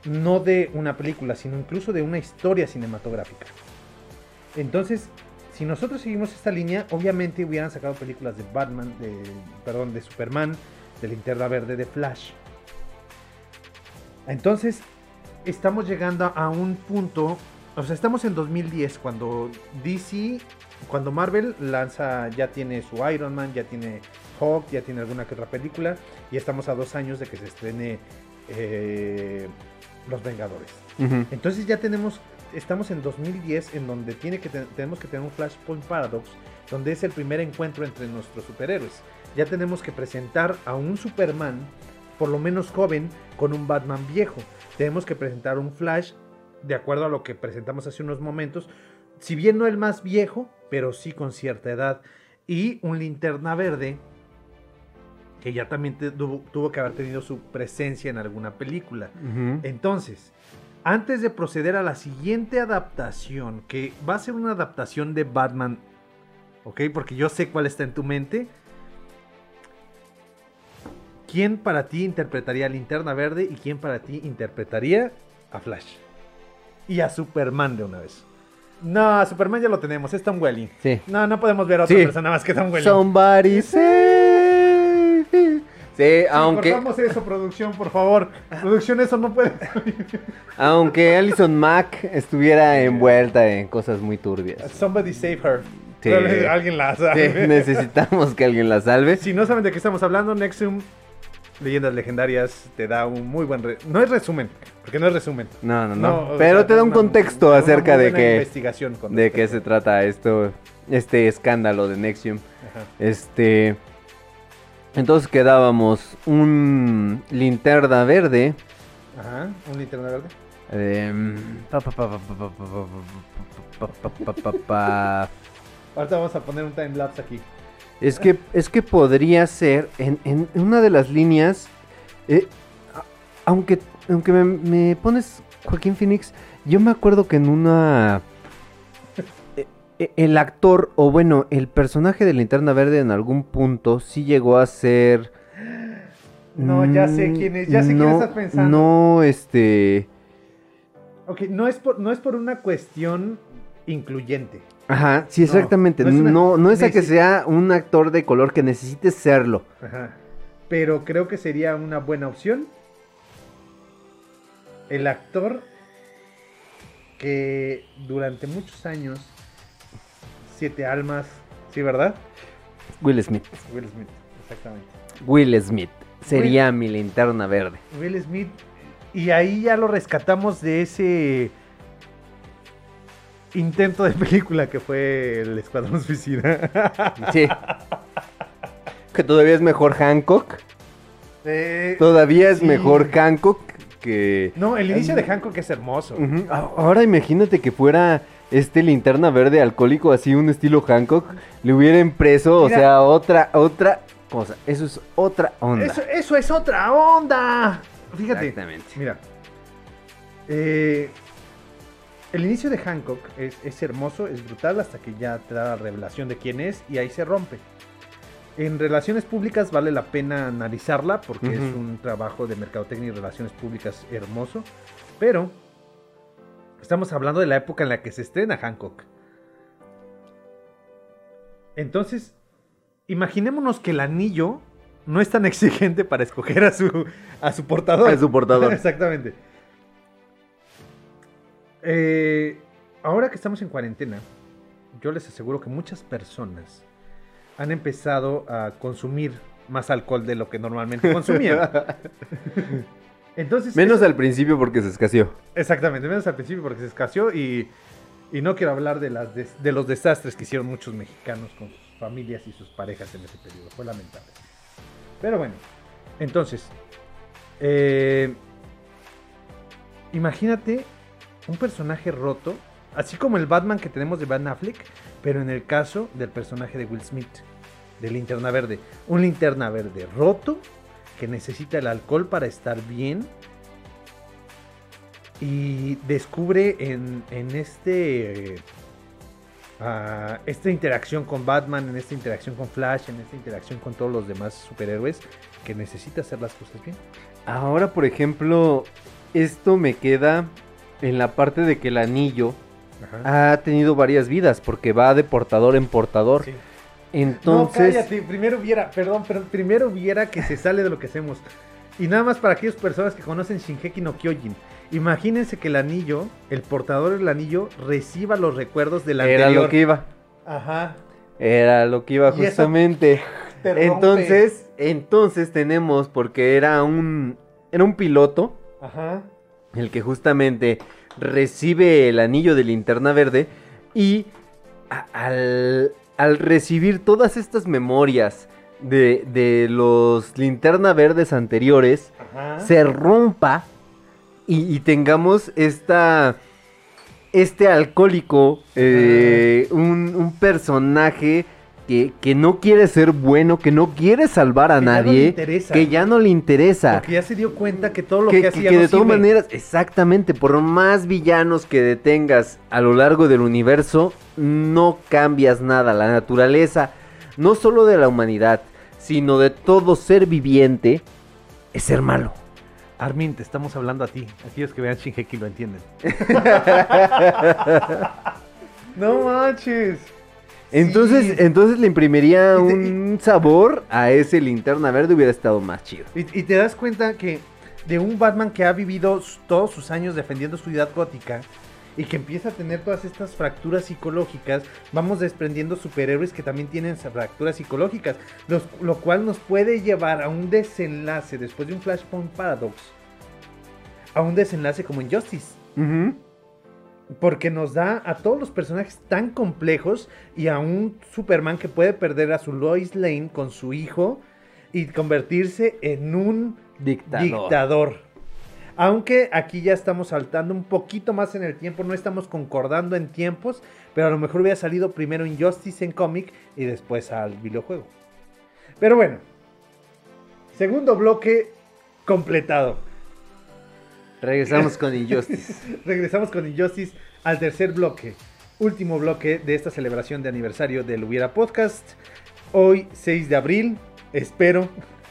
No de una película, sino incluso de una historia cinematográfica. Entonces, si nosotros seguimos esta línea, obviamente hubieran sacado películas de Batman, de, perdón, de Superman, de Linterna Verde, de Flash. Entonces, estamos llegando a un punto, o sea, estamos en 2010 cuando DC, cuando Marvel lanza, ya tiene su Iron Man, ya tiene Hulk, ya tiene alguna que otra película, y estamos a dos años de que se estrene eh, Los Vengadores. Entonces ya tenemos, estamos en 2010 en donde tiene que te- tenemos que tener un Flashpoint Paradox, donde es el primer encuentro entre nuestros superhéroes. Ya tenemos que presentar a un Superman por lo menos joven con un Batman viejo. Tenemos que presentar un Flash de acuerdo a lo que presentamos hace unos momentos. Si bien no el más viejo, pero sí con cierta edad. Y un linterna verde que ya también te- tuvo, tuvo que haber tenido su presencia en alguna película. Entonces, antes de proceder a la siguiente adaptación, que va a ser una adaptación de Batman, ¿ok? Porque yo sé cuál está en tu mente. ¿Quién para ti interpretaría a Linterna Verde y quién para ti interpretaría a Flash? Y a Superman de una vez. No, a Superman ya lo tenemos, es Tom Welling. Sí. No, no podemos ver a otra Sí. persona más que Tom Welling. Somebody save me. Sí, aunque, Cortamos eso, producción, por favor. Producción, eso no puede. aunque Alison Mack estuviera envuelta en cosas muy turbias. Somebody save her. Sí. Alguien la Sí, sabe. necesitamos que alguien la salve. Si no saben de qué estamos hablando, Nexum, Leyendas Legendarias te da un muy buen... Re no es resumen, porque no es resumen. No, no, no. pero te da un contexto acerca una de que... Investigación de qué se trata esto, este escándalo de Nexium. Ajá. Este... Entonces quedábamos un linterna verde. Ajá, un linterna verde. Ahorita vamos a poner un timelapse aquí. Es que, es que podría ser en, en una de las líneas, eh, aunque, aunque me, me pones Joaquín Phoenix, yo me acuerdo que en una... eh, eh, El actor, o bueno, el personaje de Linterna Verde en algún punto sí llegó a ser... No, ya sé Mm, quién es, ya sé quién no, estás pensando. No, este... Ok, no es por, no es por una cuestión incluyente. Ajá, sí, exactamente. no es No, una- no, es a que sea un actor de color que necesite serlo. Ajá. Pero creo que sería una buena opción. El actor que durante muchos años, Siete Almas, ¿sí, verdad? Will Smith. Will Smith, exactamente. Will Smith. Sería mi linterna verde. Will Smith, y ahí ya lo rescatamos de ese intento de película que fue el Escuadrón Suicida. Sí. que todavía es mejor Hancock. Eh, Todavía es sí. mejor Hancock que... No, el inicio de Hancock es hermoso. Ahora imagínate que fuera este linterna verde alcohólico así un estilo Hancock. Le hubiera impreso, Mira. o sea, otra, otra cosa. Eso es otra onda. Eso, eso es otra onda. Fíjate. Exactamente. Mira. eh, el inicio de Hancock es, es hermoso, es brutal, hasta que ya te da la revelación de quién es y ahí se rompe. En relaciones públicas vale la pena analizarla porque es un trabajo de mercadotecnia y relaciones públicas hermoso. Pero estamos hablando de la época en la que se estrena Hancock. Entonces, imaginémonos que el anillo no es tan exigente para escoger a su, a su portador. A su portador. Exactamente. Eh, ahora que estamos en cuarentena, yo les aseguro que muchas personas han empezado a consumir más alcohol de lo que normalmente consumían. Entonces, Menos eso- al principio porque se escaseó. Exactamente, menos al principio porque se escaseó y, y no quiero hablar de, las de los desastres que hicieron muchos mexicanos con sus familias y sus parejas en ese periodo. Fue lamentable. Pero bueno, entonces, eh, imagínate un personaje roto, así como el Batman que tenemos de Ben Affleck, pero en el caso del personaje de Will Smith, de Linterna Verde. Un Linterna Verde roto que necesita el alcohol para estar bien y descubre en, en este eh, esta interacción con Batman, en esta interacción con Flash, en esta interacción con todos los demás superhéroes que necesita hacer las cosas bien. Ahora, por ejemplo, esto me queda en la parte de que el anillo Ajá. ha tenido varias vidas porque va de portador en portador. Sí. Entonces, No, cállate, primero hubiera, perdón, pero primero hubiera que se sale de lo que hacemos. Y nada más para aquellas personas que conocen Shingeki no Kyojin. Imagínense que el anillo, el portador del anillo, reciba los recuerdos del era anterior. lo que iba. Ajá. Era lo que iba justamente. Entonces, entonces tenemos, porque era un, era un piloto, Ajá. El que justamente recibe el anillo de linterna verde y al, al recibir todas estas memorias de, de los linterna verdes anteriores Ajá. se rompa y, y tengamos esta este alcohólico, eh, un, un personaje que, que no quiere ser bueno, que no quiere salvar a Que ya no le nadie, que ya no le interesa. Porque ya se dio cuenta que todo lo que, que, que- hacía que no de todas maneras, exactamente, por más villanos que detengas a lo largo del universo, no cambias nada. La naturaleza, no solo de la humanidad, sino de todo ser viviente, es ser malo. Armin, te estamos hablando a ti. Aquellos que vean Shingeki lo entienden. no manches. Entonces, Sí. entonces le imprimiría Y te- un sabor a ese linterna verde, hubiera estado más chido. Y, y te das cuenta que de un Batman que ha vivido todos sus años defendiendo su ciudad gótica y que empieza a tener todas estas fracturas psicológicas, vamos desprendiendo superhéroes que también tienen fracturas psicológicas, los- lo cual nos puede llevar a un desenlace después de un Flashpoint Paradox, a un desenlace como Injustice. Porque nos da a todos los personajes tan complejos y a un Superman que puede perder a su Lois Lane con su hijo y convertirse en un Dictador. dictador. Aunque aquí ya estamos saltando un poquito más en el tiempo, no estamos concordando en tiempos, pero a lo mejor hubiera salido primero Injustice en cómic y después al videojuego. Pero bueno, segundo bloque completado. Regresamos con Injustice. Regresamos con Injustice al tercer bloque, último bloque de esta celebración de aniversario del Hubiera Podcast. Hoy, 6 de abril, espero.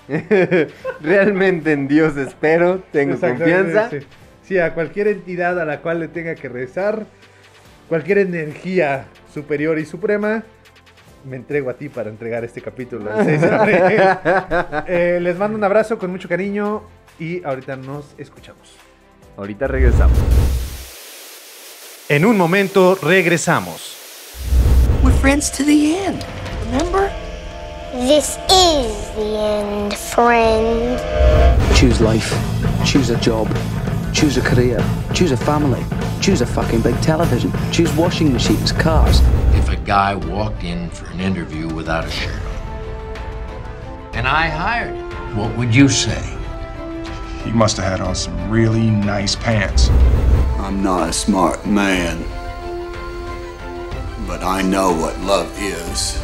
Realmente en Dios espero, tengo confianza. Sí. Sí, a cualquier entidad a la cual le tenga que rezar, cualquier energía superior y suprema, me entrego a ti para entregar este capítulo. al 6 de abril. Eh, les mando un abrazo con mucho cariño y ahorita nos escuchamos. Ahorita regresamos. En un momento regresamos. We're friends to the end, remember? This is the end, friend. Choose life. Choose a job. Choose a career. Choose a family. Choose a fucking big television. Choose washing machines, cars. If a guy walked in for an interview without a shirt on, and I hired him, what would you say? He must have had on some really nice pants. I'm not a smart man, but I know what love is.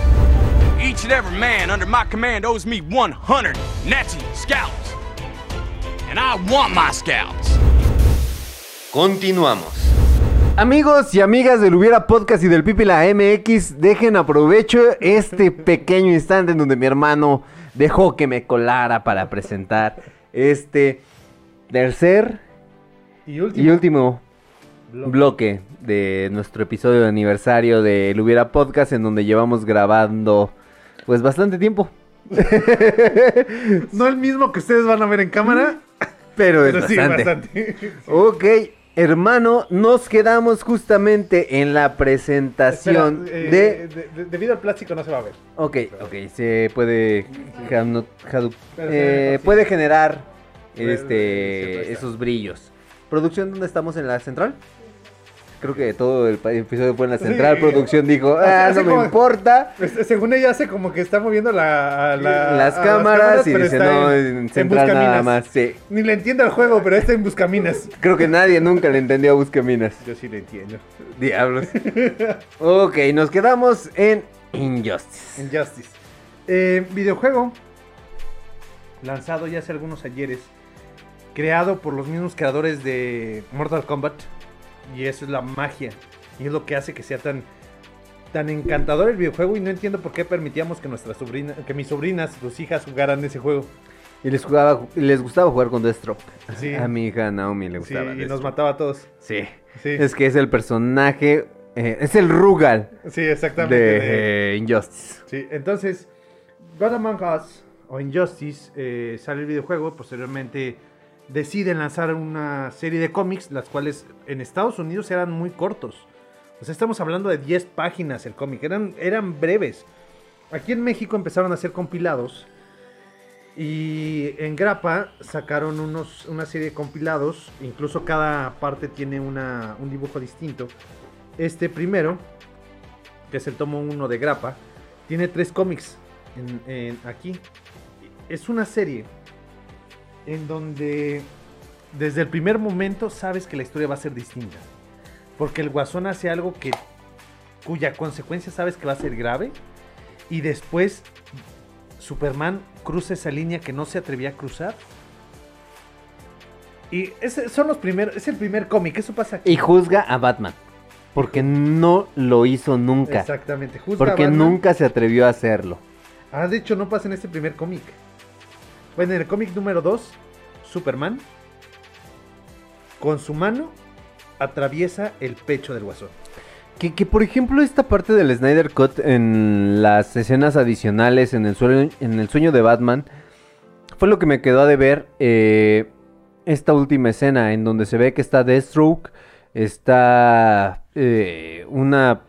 Each and every man under my command owes me 100 Nazi scalps. And I want my scalps. Continuamos. Amigos y amigas del Hubiera Podcast y del Pipila MX, dejen aprovecho este pequeño instante en donde mi hermano dejó que me colara para presentar este tercer Y último. y último Bloque. bloque de nuestro episodio de aniversario del Hubiera Podcast en donde llevamos grabando pues bastante tiempo. No el mismo que ustedes van a ver en cámara, Pero es pero sí, bastante. bastante. Ok, hermano, nos quedamos justamente en la presentación Espera, eh, de... de- de- Debido al plástico no se va a ver. Ok, ok, se puede... Pero eh, puede generar este, esos brillos. ¿Producción dónde estamos en la central? Creo que todo el episodio fue en la Sí. central. Producción dijo, ah, no me importa. Pues, según ella hace como que está moviendo la, a la- Las cámaras y dice, no, en central nada más. Sí, Ni le entiende al juego, pero está en Buscaminas. creo que nadie nunca le entendió a Buscaminas. Yo sí le entiendo. Diablos. ok, nos quedamos en Injustice. Injustice. Eh, videojuego lanzado ya hace algunos ayeres, creado por los mismos creadores de Mortal Kombat. Y eso es la magia. Y es lo que hace que sea tan, tan encantador el videojuego. Y no entiendo por qué permitíamos que nuestras sobrinas, que mis sobrinas, sus hijas jugaran ese juego. Y les, jugaba, les gustaba jugar con Deathstroke. Sí. A mi hija Naomi le Sí, gustaba. y nos mataba a todos. Sí. Sí. Es que es el personaje. eh, es el Rugal Sí, exactamente. de de- eh, Injustice. Sí, entonces, God Among Us o Injustice eh, sale el videojuego. Posteriormente deciden lanzar una serie de cómics, las cuales en Estados Unidos eran muy cortos. O sea, estamos hablando de 10 páginas el cómic, eran, eran breves. Aquí en México empezaron a hacer compilados. Y en Grapa sacaron unos, una serie de compilados. Incluso cada parte tiene una- un dibujo distinto. Este primero, que es el tomo 1 de Grapa, tiene tres cómics. aquí. Es una serie en donde desde el primer momento sabes que la historia va a ser distinta. Porque el guasón hace algo que cuya consecuencia sabes que va a ser grave. Y después Superman cruza esa línea que no se atrevía a cruzar. Y ese son los primeros, es el primer cómic, eso pasa aquí. Y juzga a Batman. Porque no lo hizo nunca. Exactamente, juzga a Porque Batman. nunca se atrevió a hacerlo. Ah, de hecho no pasa en este primer cómic. Bueno, en el cómic número 2, Superman, con su mano, atraviesa el pecho del guasón. Que, que, por ejemplo esta parte del Snyder Cut en las escenas adicionales en el sueño, de Batman fue lo que me quedó a deber eh, esta última escena en donde se ve que está Deathstroke, está eh, una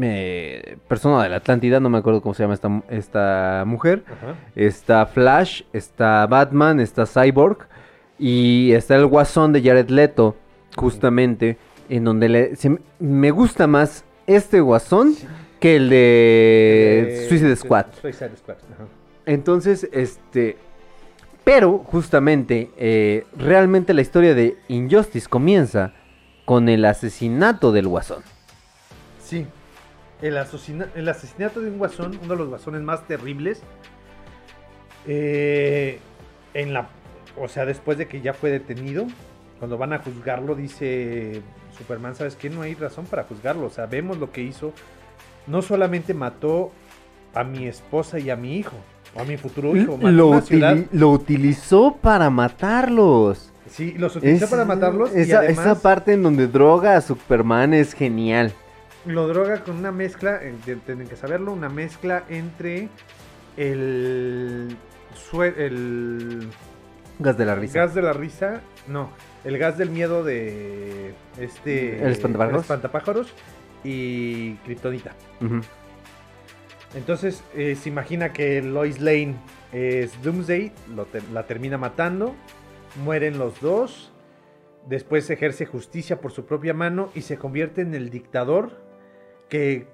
eh, persona de la Atlántida, no me acuerdo cómo se llama esta, esta mujer, Ajá. está Flash, está Batman, está Cyborg y está el guasón de Jared Leto, justamente, en donde le, se- me gusta más este guasón que el de Eh, Suicide Squad. Suicide Squad, ajá. Entonces, este. Pero, justamente, eh, realmente la historia de Injustice comienza con el asesinato del guasón. Sí. El, asesina- el asesinato de un guasón, uno de los guasones más terribles. eh, en la. O sea, después de que ya fue detenido. Cuando van a juzgarlo, dice Superman, ¿sabes qué? No hay razón para juzgarlo. Sabemos lo que hizo. No solamente mató a mi esposa y a mi hijo. O a mi futuro hijo. Mató Lo, utili- lo utilizó para matarlos. Sí, los utilizó Es- para matarlos. y Esa, además- esa parte en donde droga a Superman es genial. Lo droga con una mezcla, tienen que saberlo, una mezcla entre el, Gas de la risa. gas de la risa, no, el gas del miedo de este ¿El espantapájaros? el espantapájaros y Kryptonita. Entonces eh, se imagina que Lois Lane es Doomsday, lo te- la termina matando, mueren los dos, después ejerce justicia por su propia mano y se convierte en el dictador que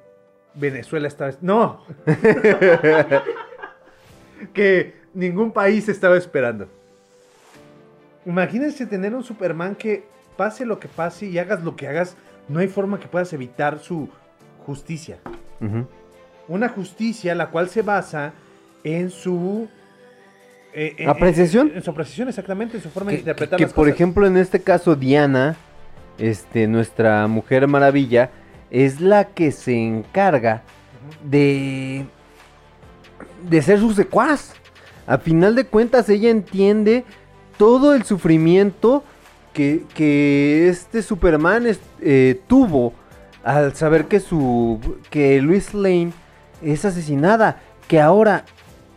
Venezuela está... No, que ningún país estaba esperando. Imagínense tener un Superman que pase lo que pase y hagas lo que hagas, no hay forma que puedas evitar su justicia. Una justicia la cual se basa en su... eh, en- ¿Apreciación? En, en su apreciación, exactamente, en su forma de Que, interpretar que las por cosas. ejemplo en este caso Diana, este, nuestra mujer maravilla, es la que se encarga de, de ser su secuaz. A final de cuentas ella entiende todo el sufrimiento que, que este Superman eh, tuvo al saber que su que Luis Lane es asesinada. Que ahora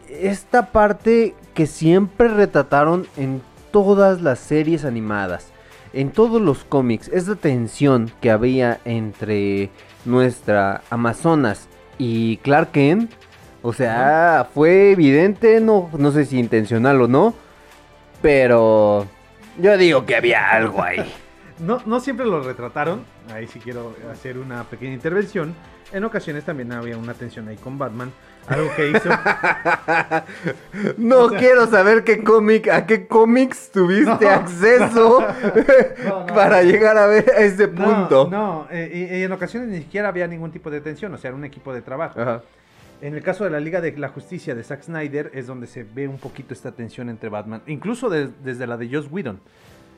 esta parte que siempre retrataron en todas las series animadas, en todos los cómics, esa tensión que había entre nuestra Amazonas y Clark Kent, o sea, fue evidente, no, no sé si intencional o no, pero yo digo que había algo ahí. No, no siempre lo retrataron. Ahí sí quiero hacer una pequeña intervención. En ocasiones también había una tensión ahí con Batman. Algo que hizo. No O sea- quiero saber qué cómic, a qué cómics tuviste No. acceso No, no, para llegar a ver a ese punto. No, no, eh, y- y en ocasiones ni siquiera había ningún tipo de tensión. O sea, era un equipo de trabajo. Ajá. En el caso de la Liga de la Justicia de Zack Snyder es donde se ve un poquito esta tensión entre Batman. Incluso de- desde la de Joss Whedon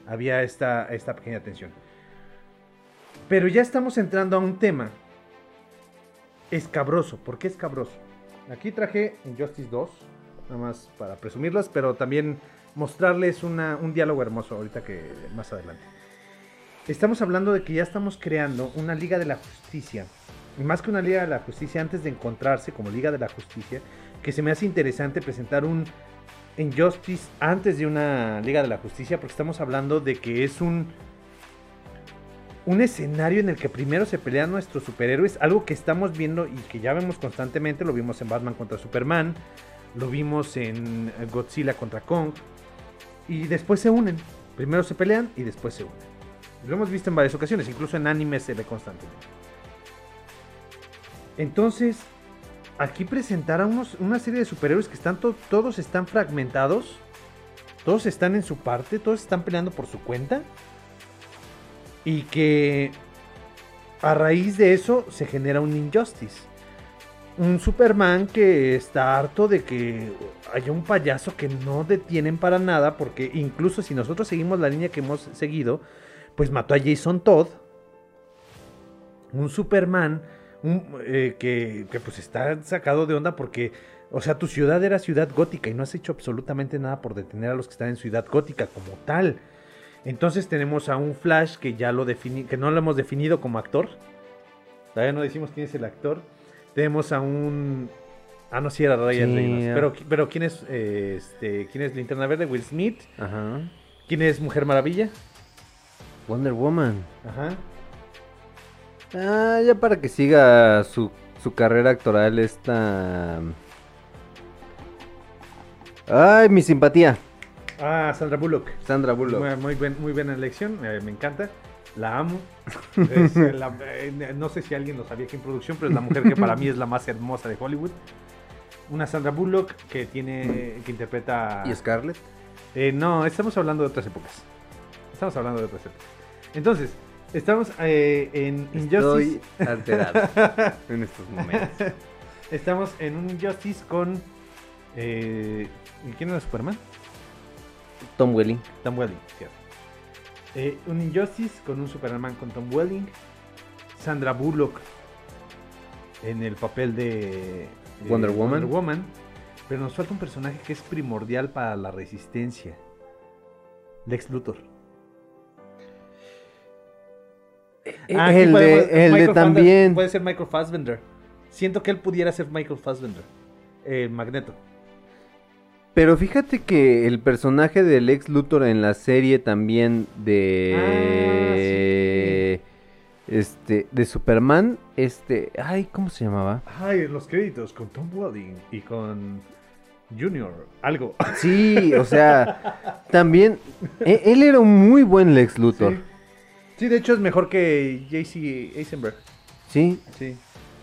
había esta, esta pequeña tensión. Pero ya estamos entrando a un tema escabroso. ¿Por qué escabroso? Aquí traje Injustice 2, nada más para presumirlas, pero también mostrarles un diálogo hermoso ahorita que más adelante. Estamos hablando de que ya estamos creando una Liga de la Justicia. Y más que una Liga de la Justicia, antes de encontrarse como Liga de la Justicia, que se me hace interesante presentar un Injustice antes de una Liga de la Justicia, porque estamos hablando de que es un un escenario en el que primero se pelean nuestros superhéroes, algo que estamos viendo y que ya vemos constantemente, lo vimos en Batman contra Superman, lo vimos en eh, Godzilla contra Kong, y después se unen. Primero se pelean y después se unen. Lo hemos visto en varias ocasiones, incluso en anime se ve constantemente. Entonces, aquí presentar a unos, una serie de superhéroes que están to- todos están fragmentados, todos están en su parte, todos están peleando por su cuenta y que a raíz de eso se genera un injustice. Un Superman que está harto de que haya un payaso que no detienen para nada, porque incluso si nosotros seguimos la línea que hemos seguido, pues mató a Jason Todd. Un Superman eh, que, que, pues está sacado de onda porque, o sea, tu ciudad era ciudad gótica y no has hecho absolutamente nada por detener a los que están en ciudad gótica como tal. Entonces tenemos a un Flash que ya lo que no lo hemos definido como actor. Todavía no decimos quién es el actor. Tenemos a un. Ah, no, sí era Ryan Sí, Reynolds. Pero, pero ¿quién es eh, este. ¿Quién es Linterna Verde? Will Smith. Ajá. ¿Quién es Mujer Maravilla? Wonder Woman. Ajá. Ah, ya para que siga su, su carrera actoral esta... Ay, mi simpatía. Ah, Sandra Bullock. Sandra Bullock. Muy, muy, buen- muy buena elección, eh, me encanta. La amo. Es, eh, la- eh, no sé si alguien lo sabía aquí en producción, pero es la mujer que para mí es la más hermosa de Hollywood. Una Sandra Bullock que tiene que interpreta. ¿Y Scarlett? Eh, no, estamos hablando de otras épocas. Estamos hablando de otras épocas. Entonces, estamos en Injustice. Estoy alterado en estos momentos. Estamos en un Injustice con. ¿Quién era Superman? Tom Welling. Tom Welling, cierto. Eh, un Injustice con un Superman con Tom Welling. Sandra Bullock en el papel de, de Wonder Woman. Woman. Pero nos falta un personaje que es primordial para la resistencia. Lex Luthor. Ah, aquí el podemos- de, el de también. Puede ser Michael Fassbender. Siento que él pudiera ser Michael Fassbender. Magneto. Pero fíjate que el personaje del ex Luthor en la serie también de este de Superman, este, ay, ¿cómo se llamaba? Ay, los créditos con Tom Welling y con Junior. Algo. Sí, o sea, también e- él era un muy buen Lex Luthor. Sí. Sí, de hecho es mejor que JC Eisenberg. Sí, Sí.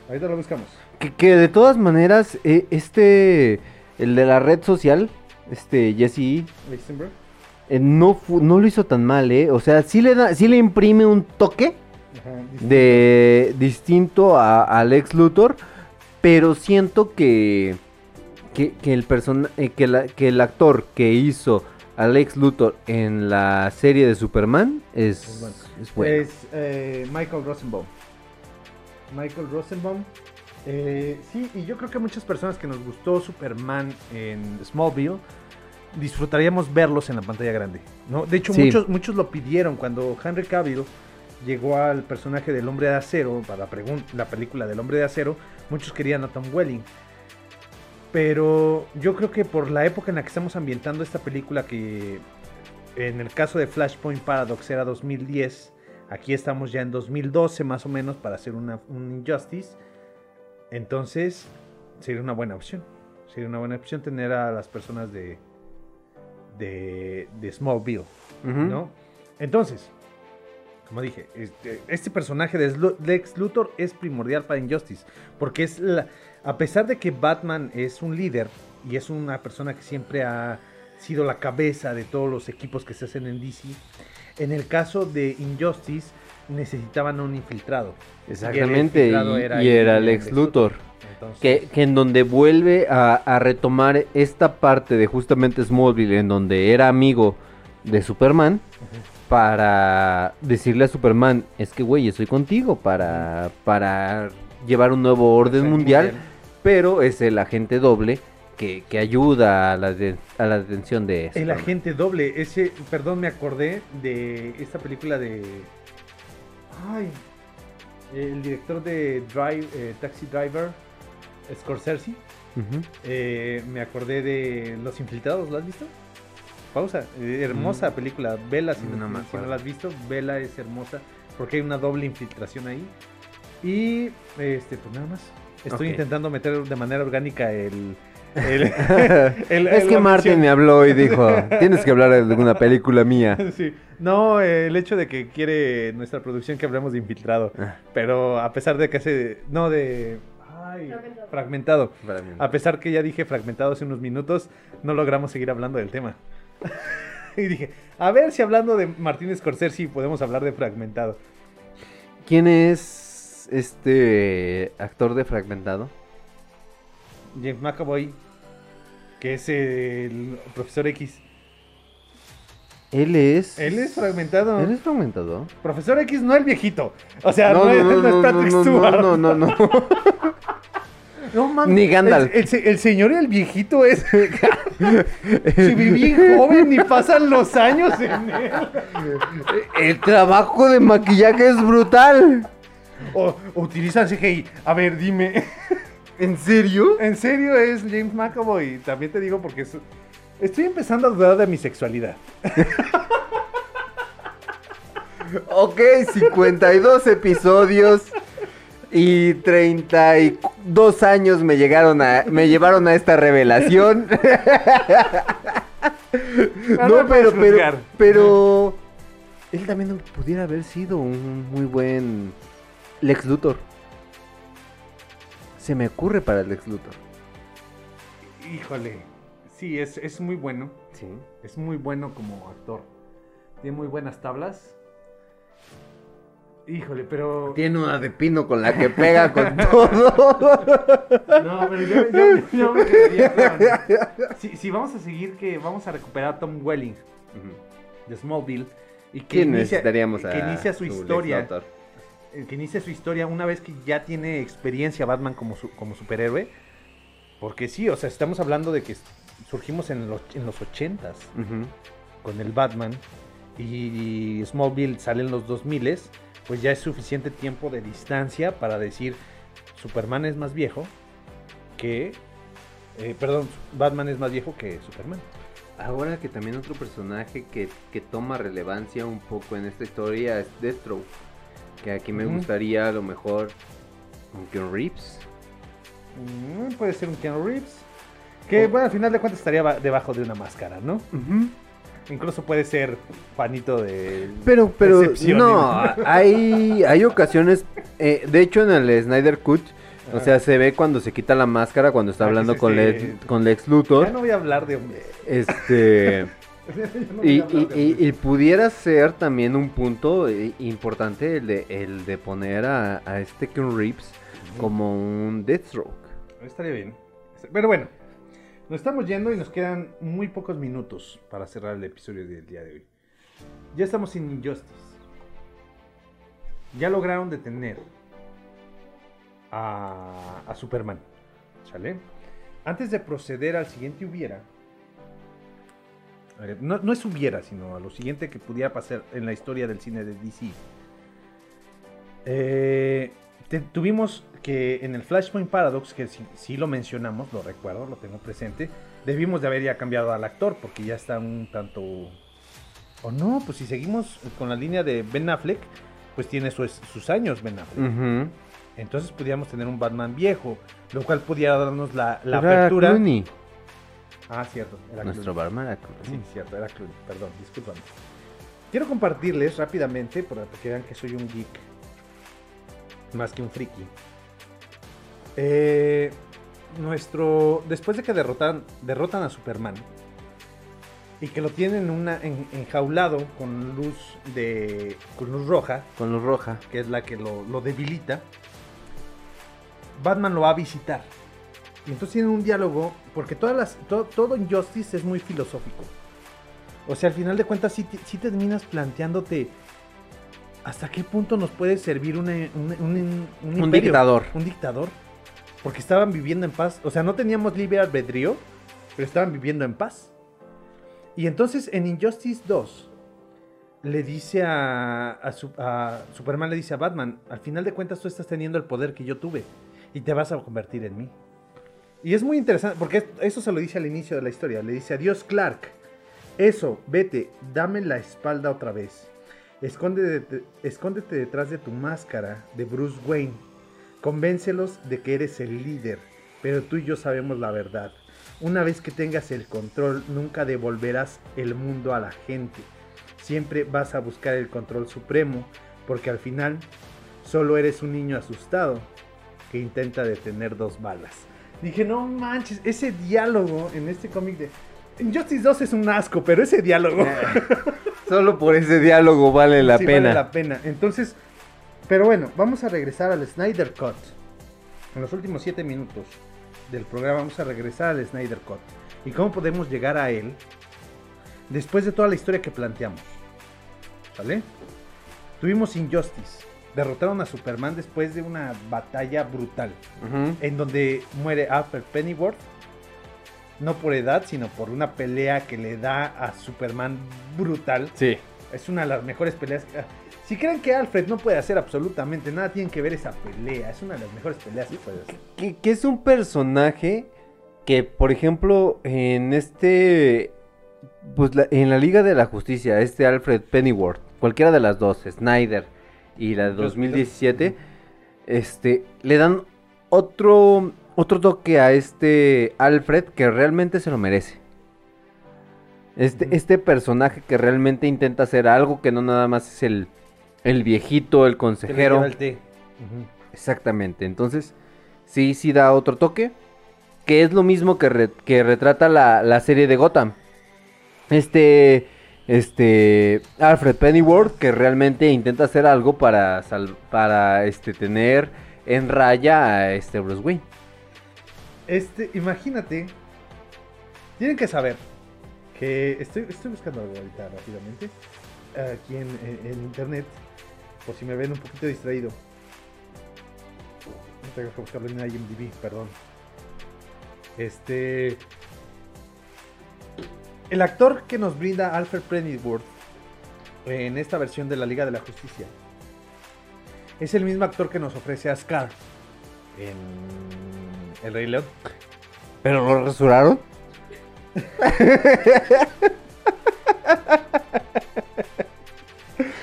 Ahorita lo buscamos. que, que de todas maneras eh, este el de la red social, este Jesse Eisenberg. eh, no no lo hizo tan mal, eh, o sea, sí le da sí le imprime un toque Ajá, de distinto a, al ex Luthor, pero siento que que, que el person eh, que, la- que el actor que hizo al ex Luthor en la serie de Superman es, Es bueno. es bueno. Es eh, Michael Rosenbaum. Michael Rosenbaum. Eh, sí, y yo creo que muchas personas que nos gustó Superman en Smallville disfrutaríamos verlos en la pantalla grande. ¿no? De hecho, Sí. muchos, muchos lo pidieron cuando Henry Cavill llegó al personaje del Hombre de Acero para la película del Hombre de Acero. Muchos querían a Tom Welling. Pero yo creo que por la época en la que estamos ambientando esta película, que en el caso de Flashpoint Paradox era 2010, aquí estamos ya en 2012 más o menos para hacer una, un Injustice. Entonces, sería una buena opción. Sería una buena opción tener a las personas de, de, de Smallville. ¿no? Entonces, como dije, este, este personaje de Lex Luthor es primordial para Injustice, porque es la, a pesar de que Batman es un líder y es una persona que siempre ha sido la cabeza de todos los equipos que se hacen en DC, en el caso de Injustice necesitaban un infiltrado. Y el Exactamente, infiltrado y, y era el Lex Luthor. Entonces- Que, que en donde vuelve a, a retomar esta parte de justamente Smallville, en donde era amigo de Superman, para decirle a Superman, es que güey, estoy contigo para, para llevar un nuevo orden mundial, mundial. pero es el agente doble que, que ayuda a la, de- a la detención de El Superman. agente doble, ese, perdón, me acordé de esta película de. Ay, el director de Drive, eh, Taxi Driver, Scorsese. Eh, me acordé de Los Infiltrados, ¿lo has visto? Pausa, eh, hermosa Mm. película. Vela, si no, No si la has visto, Vela es hermosa porque hay una doble infiltración ahí. Y, este, pues nada más. Estoy intentando meter de manera orgánica el. El- el- es el- que Martin me habló y dijo, tienes que hablar de una película mía. Sí. No, eh, el hecho de que quiere nuestra producción que hablemos de infiltrado. Ah. Pero a pesar de que hace. No, de. Ay, fragmentado. A pesar que ya dije fragmentado hace unos minutos, no logramos seguir hablando del tema. y dije, a ver si hablando de Martínez Scorsese podemos hablar de fragmentado. ¿Quién es este actor de Fragmentado? James McAvoy, que es el profesor X. Él es. Él es fragmentado. Él es fragmentado. Profesor X no el viejito. O sea, no, es, no es Patrick no, Stewart. No, no, no. no. Mames. Ni Gandalf. El, el se- el señor y el viejito es. Se bien joven y pasan los años en él. El trabajo de maquillaje es brutal. O utilizan CGI. A ver, dime. ¿En serio? En serio es James McAvoy. También te digo porque es- estoy empezando a dudar de mi sexualidad. Ok, 52 episodios y 32 años me llegaron a me llevaron a esta revelación. no pero pero pero él también pudiera haber sido un muy buen Lex Luthor. Se me ocurre para el Lex Luthor. Híjole. Sí, es, es muy bueno. Sí. Es muy bueno como actor. Tiene muy buenas tablas. Híjole, pero. Tiene una de pino con la que pega con todo. No, pero yo, yo- yo me quedaría con- Si, si vamos a seguir que vamos a recuperar a Tom Welling de Smallville y que ¿Quién inicia, necesitaríamos que a inicia su historia? Que inicia su historia una vez que ya tiene experiencia Batman como su- como superhéroe porque sí, o sea, estamos hablando de que surgimos en los, en los 80s Ujú. con el Batman y Smallville sale en los 2000 pues ya es suficiente tiempo de distancia para decir Superman es más viejo que eh, perdón, Batman es más viejo que Superman. Ahora que también otro personaje que, que toma relevancia un poco en esta historia es Deathstroke. Que aquí me gustaría a lo mejor un Keanu Reeves. Mm, puede ser un Keanu Reeves. Que, bueno, al final de cuentas estaría ba- debajo de una máscara, ¿no? Incluso puede ser panito de. Pero, pero, no, hay, hay ocasiones, eh, de hecho en el Snyder Cut, o sea, se ve cuando se quita la máscara, cuando está Ah, hablando con, Lex, con Lex Luthor. Ya no voy a hablar de. Este. No y, pudiera ser también un punto eh, importante el de, el de poner a, a este Keanu Reeves como un Deathstroke. Estaría bien. Pero bueno, nos estamos yendo y nos quedan muy pocos minutos para cerrar el episodio del día de hoy. Ya estamos en Injustice. Ya lograron detener a, a Superman. ¿Sale? Antes de proceder al siguiente hubiera. Ver, No, no es hubiera, sino a lo siguiente que pudiera pasar en la historia del cine de DC. Eh, te- tuvimos que en el Flashpoint Paradox, que sí, sí lo mencionamos, lo recuerdo, lo tengo presente, debimos de haber ya cambiado al actor porque ya está un tanto... O no, pues si seguimos con la línea de Ben Affleck, pues tiene sus, sus años Ben Affleck. Entonces podríamos tener un Batman viejo, lo cual pudiera darnos la, la apertura. Clooney. Ah, cierto. Era Nuestro. Batman era Clooney. Sí, cierto, era Clooney. Perdón, discúlpame. Quiero compartirles rápidamente para que vean que soy un geek. Más que un friki. Eh, nuestro. Después de que derrotan, derrotan a Superman. Y que lo tienen una, en- enjaulado con luz de. con luz roja. Con luz roja. Que es la que lo, lo debilita. Batman lo va a visitar. Y entonces tienen un diálogo. Porque todas las, to- todo Injustice es muy filosófico. O sea, al final de cuentas, sí, te- sí terminas planteándote. ¿Hasta qué punto nos puede servir una- un, un- dictador. Un dictador. Porque estaban viviendo en paz. O sea, no teníamos libre albedrío, pero estaban viviendo en paz. Y entonces en Injustice 2 le dice a, a Superman, le dice a Batman, al final de cuentas tú estás teniendo el poder que yo tuve y te vas a convertir en mí. Y es muy interesante porque es- eso se lo dice al inicio de la historia. Le dice, adiós Clark. Eso, vete, dame la espalda otra vez. Escóndete, escóndete detrás de tu máscara de Bruce Wayne. Convéncelos de que eres el líder, pero tú y yo sabemos la verdad. Una vez que tengas el control, nunca devolverás el mundo a la gente. Siempre vas a buscar el control supremo, porque al final solo eres un niño asustado que intenta detener dos balas. Dije, no manches, ese diálogo en este cómic de... Injustice 2 es un asco, pero ese diálogo... Solo por ese diálogo vale la sí, pena. Vale la pena. Entonces, pero bueno, vamos a regresar al Snyder Cut. En los últimos 7 minutos del programa vamos a regresar al Snyder Cut. ¿Y cómo podemos llegar a él después de toda la historia que planteamos? ¿Vale? Tuvimos Injustice. Derrotaron a Superman después de una batalla brutal. En donde muere Alfred Pennyworth. No por edad, sino por una pelea que le da a Superman brutal. Sí. Es una de las mejores peleas. que- Si creen que Alfred no puede hacer absolutamente nada, tienen que ver esa pelea. Es una de las mejores peleas que puede hacer. Que, que es un personaje que, por ejemplo, en este. Pues la- en la Liga de la Justicia, este Alfred Pennyworth, cualquiera de las dos, Snyder y la de 2017, este, le dan otro, otro toque a este Alfred que realmente se lo merece. Este, este personaje que realmente intenta hacer algo que no nada más es el, el viejito, el consejero. el té. Exactamente, entonces sí, sí da otro toque, que es lo mismo que, re- que retrata la, la serie de Gotham. Este, este, Alfred Pennyworth, que realmente intenta hacer algo para, sal- para este, tener en raya a este Bruce Wayne. Este, imagínate. Tienen que saber que estoy, estoy buscando algo ahorita rápidamente. Aquí en, en- en internet. Por si me ven un poquito distraído. No tengo que buscarlo en IMDb, perdón. Este. El actor que nos brinda Alfred Pennyworth en esta versión de la Liga de la Justicia es el mismo actor que nos ofrece a Scar en El Rey León. ¿Pero lo rasuraron?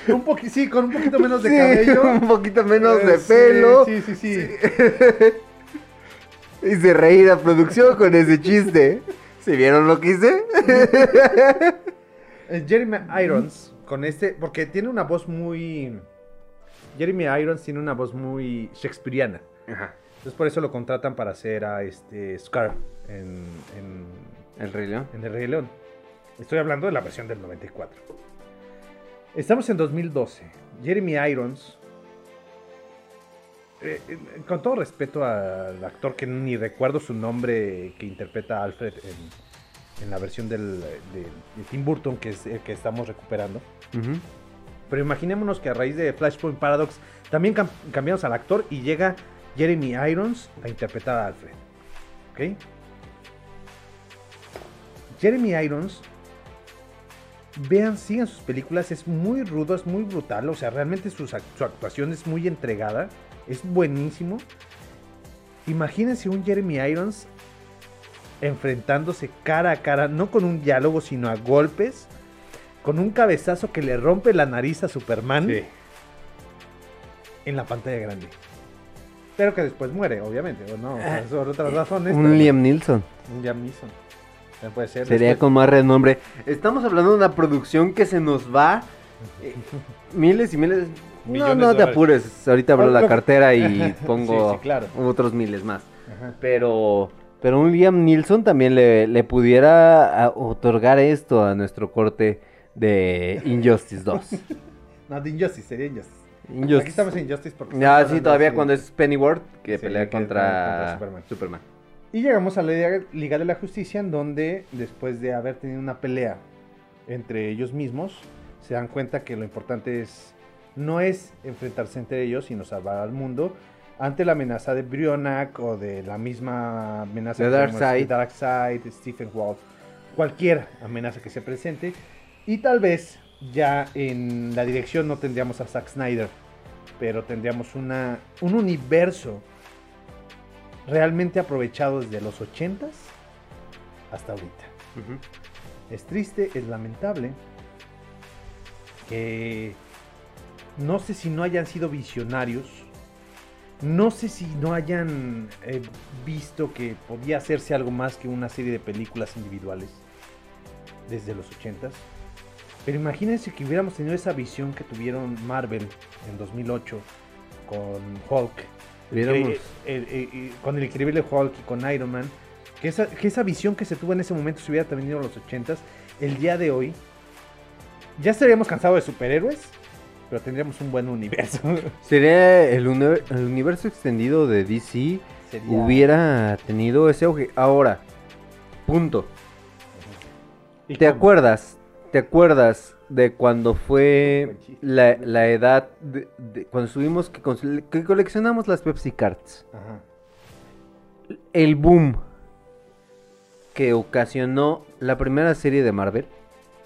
Un sí, con un poquito menos de Sí, cabello. un poquito menos Eh, de sí, pelo. Sí, sí, sí. Hice reír a producción con ese chiste. ¿Se vieron lo que hice? Jeremy Irons, con este, porque tiene una voz muy... Jeremy Irons tiene una voz muy shakespeariana. Entonces por eso lo contratan para hacer a este Scar en, en, El Rey León. en El Rey León. Estoy hablando de la versión del 94. Estamos en 2012. Jeremy Irons, eh, eh, con todo respeto al actor que ni recuerdo su nombre que interpreta a Alfred en, en la versión del, de, de Tim Burton que es el que estamos recuperando. Pero imaginémonos que a raíz de Flashpoint Paradox también cam- cambiamos al actor y llega Jeremy Irons a interpretar a Alfred. ¿Ok? Jeremy Irons, vean, sigan sus películas, es muy rudo, es muy brutal, o sea, realmente sus su actuación es muy entregada, es buenísimo. Imagínense un Jeremy Irons enfrentándose cara a cara, no con un diálogo, sino a golpes, con un cabezazo que le rompe la nariz a Superman en la pantalla grande. Pero que después muere, obviamente, o no, Ah, por otras razones. Un Liam Neeson. Un Liam Neeson. También puede ser. Sería después- con más renombre. Estamos hablando de una producción que se nos va eh, miles y miles. No, Millones no de te dólares. apures. Ahorita abro la cartera y pongo sí, claro. otros miles más. Ajá. Pero, pero un Liam Neeson también le, le pudiera ah, otorgar esto a nuestro corte de Injustice 2. No, de Injustice, sería Injustice. Injustice. Aquí estamos en Injustice porque. Ya, estamos sí, todavía así. cuando es Pennyworth que Sí, pelea que- contra, contra Superman. Y llegamos a la Liga de la Justicia, en donde, después de haber tenido una pelea entre ellos mismos, se dan cuenta que lo importante es no es enfrentarse entre ellos, sino salvar al mundo ante la amenaza de Brionac o de la misma amenaza De Darkseid. Stephen Wall, cualquier amenaza que se presente. Y tal vez ya en la dirección no tendríamos a Zack Snyder, pero tendríamos una, un universo realmente aprovechado desde los 80s hasta ahorita. Es triste, es lamentable que no sé si no hayan sido visionarios, no sé si no hayan eh, visto que podía hacerse algo más que una serie de películas individuales desde los 80s. Pero imagínense que hubiéramos tenido esa visión que tuvieron Marvel en 2008 con Hulk eh, eh, con el increíble Hulk y con Iron Man. Que esa, que esa visión que se tuvo en ese momento se hubiera tenido en los 80s, el día de hoy, ya estaríamos cansados de superhéroes, pero tendríamos un buen universo. Sería el, uni- el universo extendido de DC Sería- hubiera tenido ese auge. Ahora, punto. ¿Y ¿Te cómo? acuerdas? ¿Te acuerdas de cuando fue la, la edad de, de- cuando estuvimos que, que coleccionamos las Pepsi Cards? Ajá. El boom que ocasionó la primera serie de Marvel.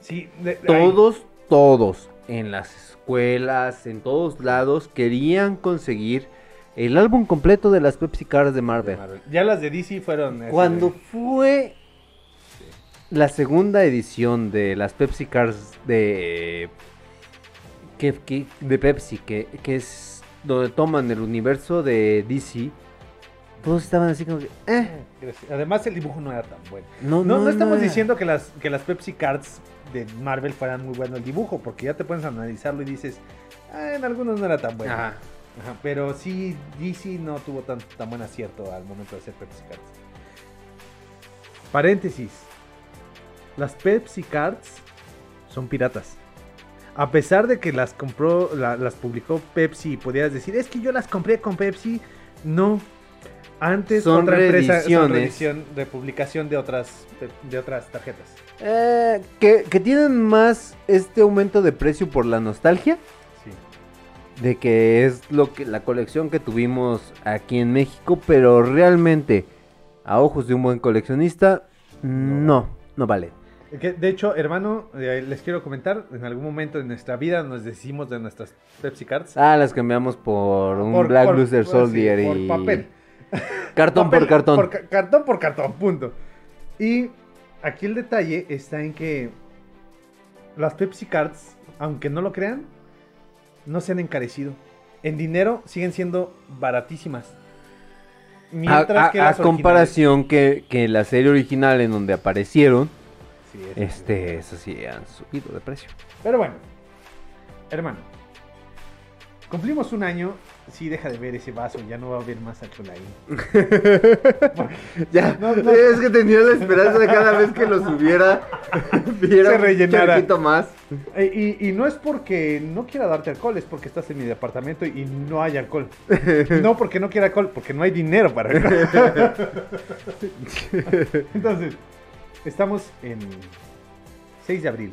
Sí, de- Todos, todos, en las escuelas, en todos lados, querían conseguir el álbum completo de las Pepsi Cards de Marvel. ya las de DC fueron. Cuando de- fue la segunda edición de las Pepsi Cards de que, que- de Pepsi, que, que es donde toman el universo de DC, todos estaban así como que, eh, Además, el dibujo no era tan bueno. No, No, no, no, estamos era. diciendo que las, que las Pepsi Cards de Marvel fueran muy bueno el dibujo, porque ya te puedes analizarlo y dices, "Ah, en algunos no era tan bueno. Ajá. Ajá, pero sí, DC no tuvo tan, tan buen acierto al momento de hacer Pepsi Cards. Paréntesis. Las Pepsi Cards son piratas. A pesar de que las compró, la- las publicó Pepsi y podías decir, es que yo las compré con Pepsi, no. Antes Son otra empresa son reedición, republicación de otras, de otras tarjetas. eh, que, que tienen más este aumento de precio por la nostalgia. De que es lo que la colección que tuvimos aquí en México, pero realmente a ojos de un buen coleccionista, no, no vale. Que, de hecho, hermano, eh, les quiero comentar, en algún momento de nuestra vida nos deshicimos de nuestras Pepsi Cards. Ah, las cambiamos por un Por- Black por- Luster sí, Soldier por papel. Cartón por cartón. Por ca- cartón por cartón, punto. Y aquí el detalle está en que las Pepsi Cards, aunque no lo crean, no se han encarecido. En dinero siguen siendo baratísimas. A, Mientras a- que a las originales- comparación que, que la serie original en donde aparecieron, Sí, eso sí. este, eso sí han subido de precio. Pero bueno, hermano, cumplimos un año. Sí, deja de ver ese vaso, ya no va a haber más alcohol ahí. Ya, No, no. es que tenía la esperanza de cada vez que lo subiera, viera Se un rellenara. charquito más. Eh, Y, y no es porque no quiera darte alcohol, es porque estás en mi departamento y no hay alcohol. No porque no quiera alcohol, porque no hay dinero para alcohol. Entonces, estamos en 6 de abril.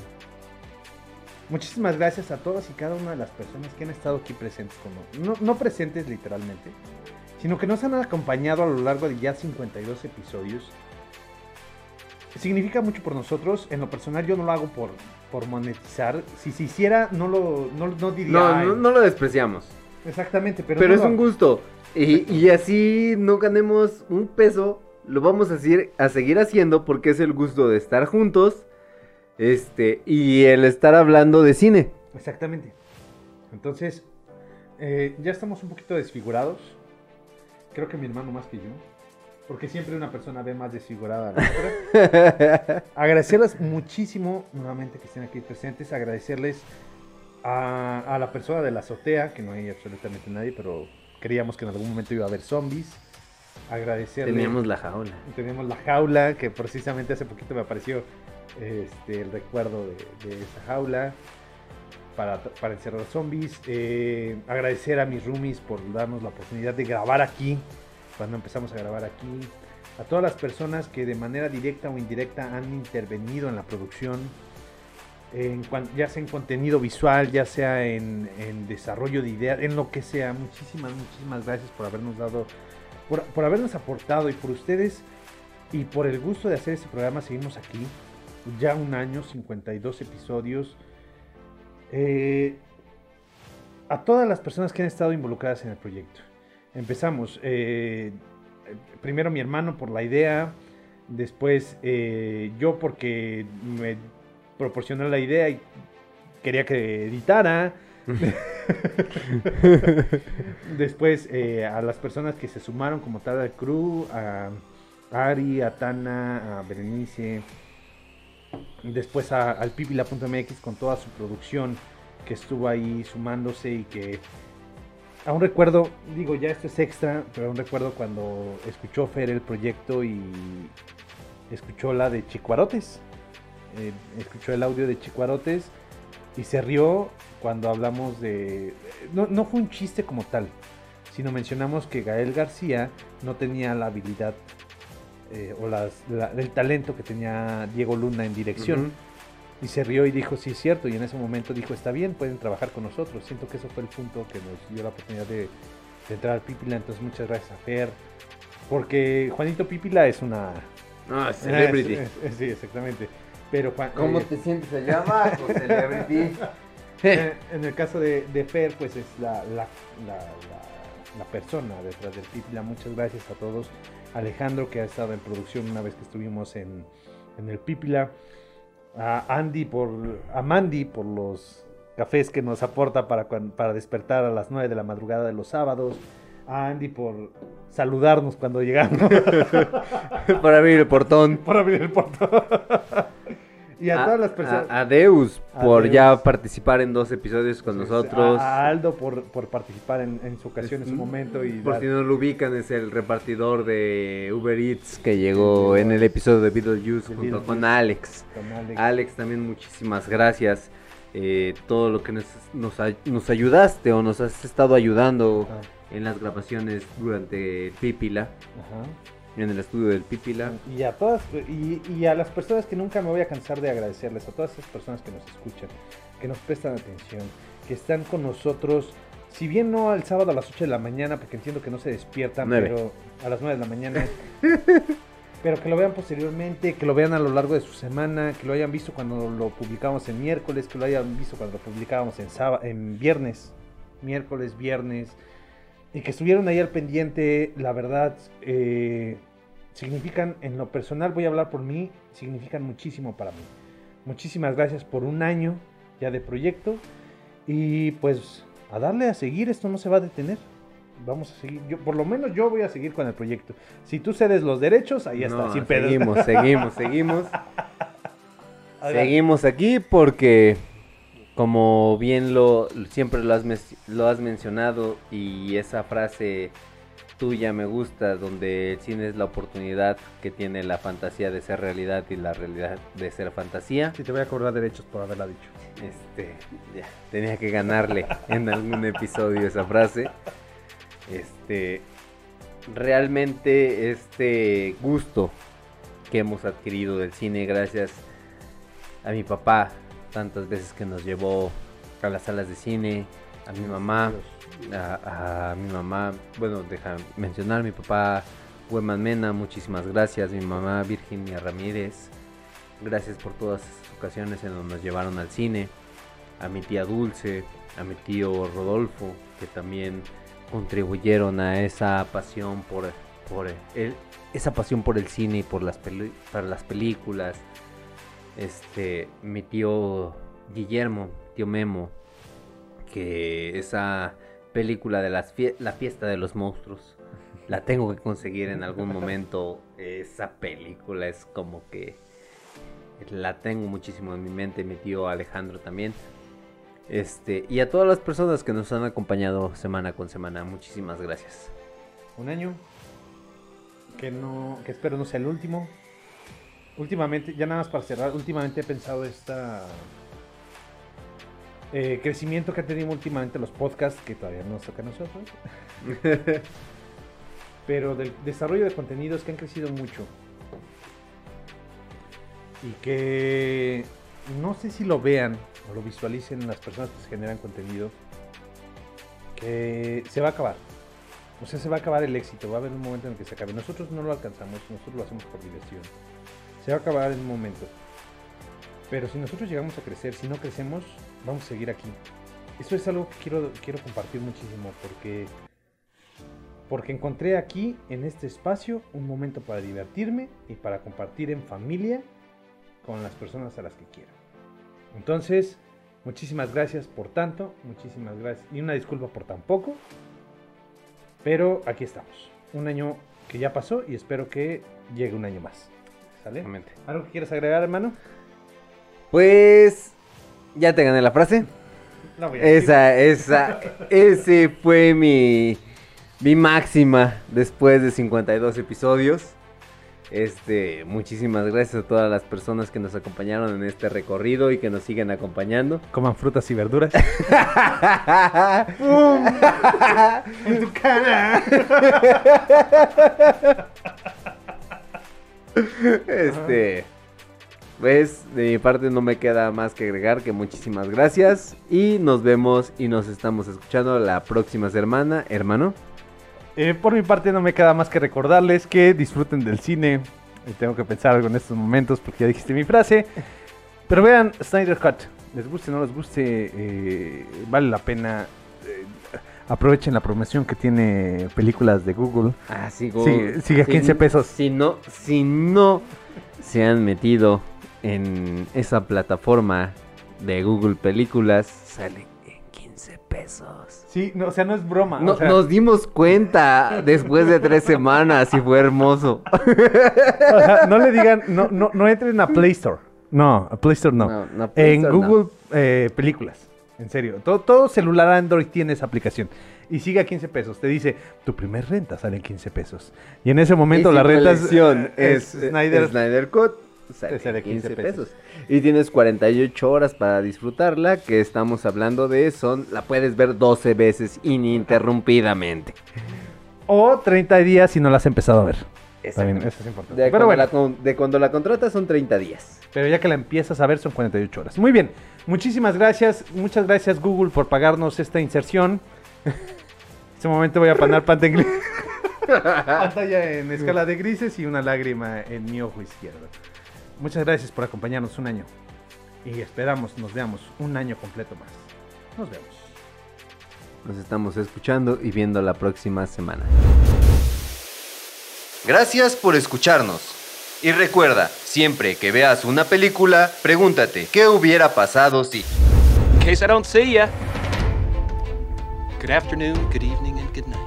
Muchísimas gracias a todas y cada una de las personas que han estado aquí presentes con nosotros. No, no presentes literalmente, sino que nos han acompañado a lo largo de ya 52 episodios. Significa mucho por nosotros. En lo personal yo no lo hago por, por monetizar. Si se hiciera, no lo no, no diría... No, no, no lo despreciamos. Exactamente, pero, Pero, es lo un gusto. Y, y así no ganemos un peso, lo vamos a, seguir, a seguir haciendo porque es el gusto de estar juntos. Este, y el estar hablando de cine. Exactamente. Entonces, eh, ya estamos un poquito desfigurados. Creo que mi hermano más que yo. Porque siempre una persona ve más desfigurada a la otra. Agradecerles muchísimo nuevamente que estén aquí presentes. Agradecerles a, a la persona de la azotea, que no hay absolutamente nadie, pero creíamos que en algún momento iba a haber zombies. Agradecerle. Teníamos la jaula. Tenemos la jaula, que precisamente hace poquito me apareció este, el recuerdo de, de esa jaula para, para encerrar zombies. Eh, agradecer a mis roomies por darnos la oportunidad de grabar aquí, cuando empezamos a grabar aquí. A todas las personas que de manera directa o indirecta han intervenido en la producción, ya sea en contenido visual, ya sea en, en desarrollo de ideas, en lo que sea. Muchísimas, muchísimas gracias por habernos dado, por, por habernos aportado y por ustedes y por el gusto de hacer este programa. Seguimos aquí, ya un año, 52 episodios. Eh, a todas las personas que han estado involucradas en el proyecto. Empezamos. eh, primero mi hermano por la idea, después eh, yo porque me proporcionó la idea y quería que editara. Después a las personas que se sumaron como tal al crew, a Ari, a Tana, a Berenice, después al pipila.mx con toda su producción que estuvo ahí sumándose y que Aún recuerdo, digo, ya esto es extra, pero aún recuerdo cuando escuchó Fer el proyecto y escuchó la de Chicuarotes. Eh, escuchó el audio de Chicuarotes y se rió cuando hablamos de... No, no fue un chiste como tal, sino mencionamos que Gael García no tenía la habilidad eh, o las- la- el talento que tenía Diego Luna en dirección. Y se rió y dijo, sí es cierto, y en ese momento dijo, está bien, pueden trabajar con nosotros. Siento que eso fue el punto que nos dio la oportunidad de, de entrar al Pipila, entonces muchas gracias a Fer. Porque Juanito Pipila es una... Ah, celebrity. Es- es- sí, exactamente. Pero Juan- ¿Cómo eh, te sientes allá abajo, celebrity? en el caso de, de Fer, pues es la, la, la, la- la persona detrás del Pipila. Muchas gracias a todos. Alejandro, que ha estado en producción una vez que estuvimos en, en el Pipila. A Andy por. A Mandy por los cafés que nos aporta para, para despertar a las 9 de la madrugada de los sábados. A Andy por saludarnos cuando llegamos. Por abrir el portón. por abrir el portón. Y a, todas las personas. A, a Deus por Deus. ya participar en dos episodios con nosotros. A, Aldo por, por participar en, en su ocasión, en su momento. Y Por dar- si no lo ubican, es el repartidor de Uber Eats que llegó en el episodio de Beetlejuice junto Beetlejuice. con Alex. Con Alex. Alex, también muchísimas gracias. Eh, todo lo que nos, nos, ay- nos ayudaste o nos has estado ayudando en las grabaciones durante el Pipila, Ajá. En el estudio del Pipila. Y a todas, y, y a las personas que nunca me voy a cansar de agradecerles, a todas esas personas que nos escuchan, que nos prestan atención, que están con nosotros, si bien no al sábado a las 8 de la mañana, porque entiendo que no se despiertan, pero a las 9 de la mañana, pero que lo vean posteriormente, que lo vean a lo largo de su semana, que lo hayan visto cuando lo publicamos en miércoles, que lo hayan visto cuando lo publicábamos en, en viernes, miércoles, viernes, y que estuvieron ahí al pendiente, la verdad, eh, significan, en lo personal voy a hablar por mí, significan muchísimo para mí. Muchísimas gracias por un año ya de proyecto y pues a darle a seguir, esto no se va a detener. Vamos a seguir, yo, por lo menos yo voy a seguir con el proyecto. Si tú cedes los derechos, ahí está, No, sin pedos. seguimos, seguimos, seguimos. Seguimos aquí porque, como bien lo siempre lo has, lo has mencionado y esa frase tuya me gusta, donde el cine es la oportunidad que tiene la fantasía de ser realidad y la realidad de ser fantasía. Sí, te voy a cobrar derechos por haberla dicho. Este, ya, tenía que ganarle en algún episodio esa frase. Este, realmente este gusto que hemos adquirido del cine gracias a mi papá, tantas veces que nos llevó a las salas de cine, a mi mamá, a, a mi mamá, bueno, deja mencionar mi papá, Weman Mena, muchísimas gracias, mi mamá Virginia Ramírez, gracias por todas esas ocasiones en donde nos llevaron al cine, a mi tía Dulce, a mi tío Rodolfo, que también contribuyeron a esa pasión por, por el, esa pasión por el cine y por las, peli- para las películas. Este, mi tío Guillermo, tío Memo, que esa película de las fie- la fiesta de los monstruos la tengo que conseguir en algún momento. Esa película es como que la tengo muchísimo en mi mente, mi tío Alejandro también. Este, y a todas las personas que nos han acompañado semana con semana, muchísimas gracias. Un año que no, que espero no sea el último. Últimamente, ya nada más para cerrar, últimamente he pensado esta eh, crecimiento que han tenido últimamente los podcasts, que todavía no nos toca a nosotros. Pero del desarrollo de contenidos que han crecido mucho. Y que no sé si lo vean o lo visualicen las personas que generan contenido. Que se va a acabar. O sea, se va a acabar el éxito, va a haber un momento en el que se acabe. Nosotros no lo alcanzamos, nosotros lo hacemos por diversión. Se va a acabar en un momento. Pero si nosotros llegamos a crecer, si no crecemos, vamos a seguir aquí. Eso es algo que quiero, quiero compartir muchísimo porque, porque encontré aquí, en este espacio, un momento para divertirme y para compartir en familia con las personas a las que quiero. Entonces, muchísimas gracias por tanto, muchísimas gracias y una disculpa por tan poco. Pero aquí estamos. Un año que ya pasó y espero que llegue un año más. ¿Sale? ¿Algo que quieras agregar, hermano? Pues ya te gané la frase. La voy a. Esa, esa, ese fue mi, mi máxima después de 52 episodios. Este, muchísimas gracias a todas las personas que nos acompañaron en este recorrido y que nos siguen acompañando. Coman frutas y verduras. ¡Pum! en tu cara. Este, pues de mi parte no me queda más que agregar que muchísimas gracias y nos vemos y nos estamos escuchando la próxima semana, hermano. Eh, por mi parte no me queda más que recordarles que disfruten del cine. Eh, tengo que pensar algo en estos momentos porque ya dijiste mi frase. Pero vean Snyder Cut. Les guste o no les guste, eh, vale la pena. Aprovechen la promoción que tiene películas de Google. Ah, sí, Sigue, sigue a Si- 15 pesos. Si no, si no se han metido en esa plataforma de Google Películas, sale en 15 pesos. Sí, no, o sea, no es broma. No- o sea, nos dimos cuenta después de tres semanas y fue hermoso. o sea, no le digan, no, no, no entren a Play Store. No, a Play Store no. No, no, Play en Store no. Google eh, Películas. En serio. Todo, todo celular Android tiene esa aplicación. Y sigue a 15 pesos. Te dice, tu primer renta sale en 15 pesos. Y en ese momento Y la renta colección es, es, Snyder. Snyder Cut. Sale, sale 15 15 pesos. pesos. Y tienes 48 horas para disfrutarla, que estamos hablando de son, la puedes ver 12 veces ininterrumpidamente. O 30 días si no la has empezado a ver. También, eso es importante. De, Pero cuando bueno, la, de cuando la contratas son 30 días. pero ya que la empiezas a ver son 48 horas. Muy bien. Muchísimas gracias. Muchas gracias Google por pagarnos esta inserción. En este momento voy a poner pantalla pantalla en escala de grises y una lágrima en mi ojo izquierdo. Muchas gracias por acompañarnos un año. Y esperamos nos veamos un año completo más. Nos vemos. Nos estamos escuchando y viendo la próxima semana. Gracias por escucharnos. Y recuerda, siempre que veas una película, pregúntate, ¿qué hubiera pasado si? In case I don't see ya. Good afternoon, good evening, and good night.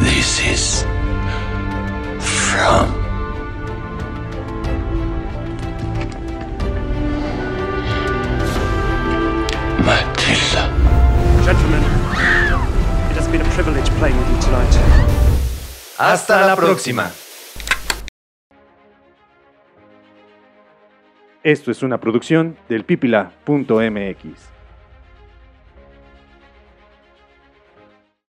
This is from Matilda. Gentlemen, it has been a privilege playing with you tonight. Hasta la próxima. Esto es una producción del pipila.mx.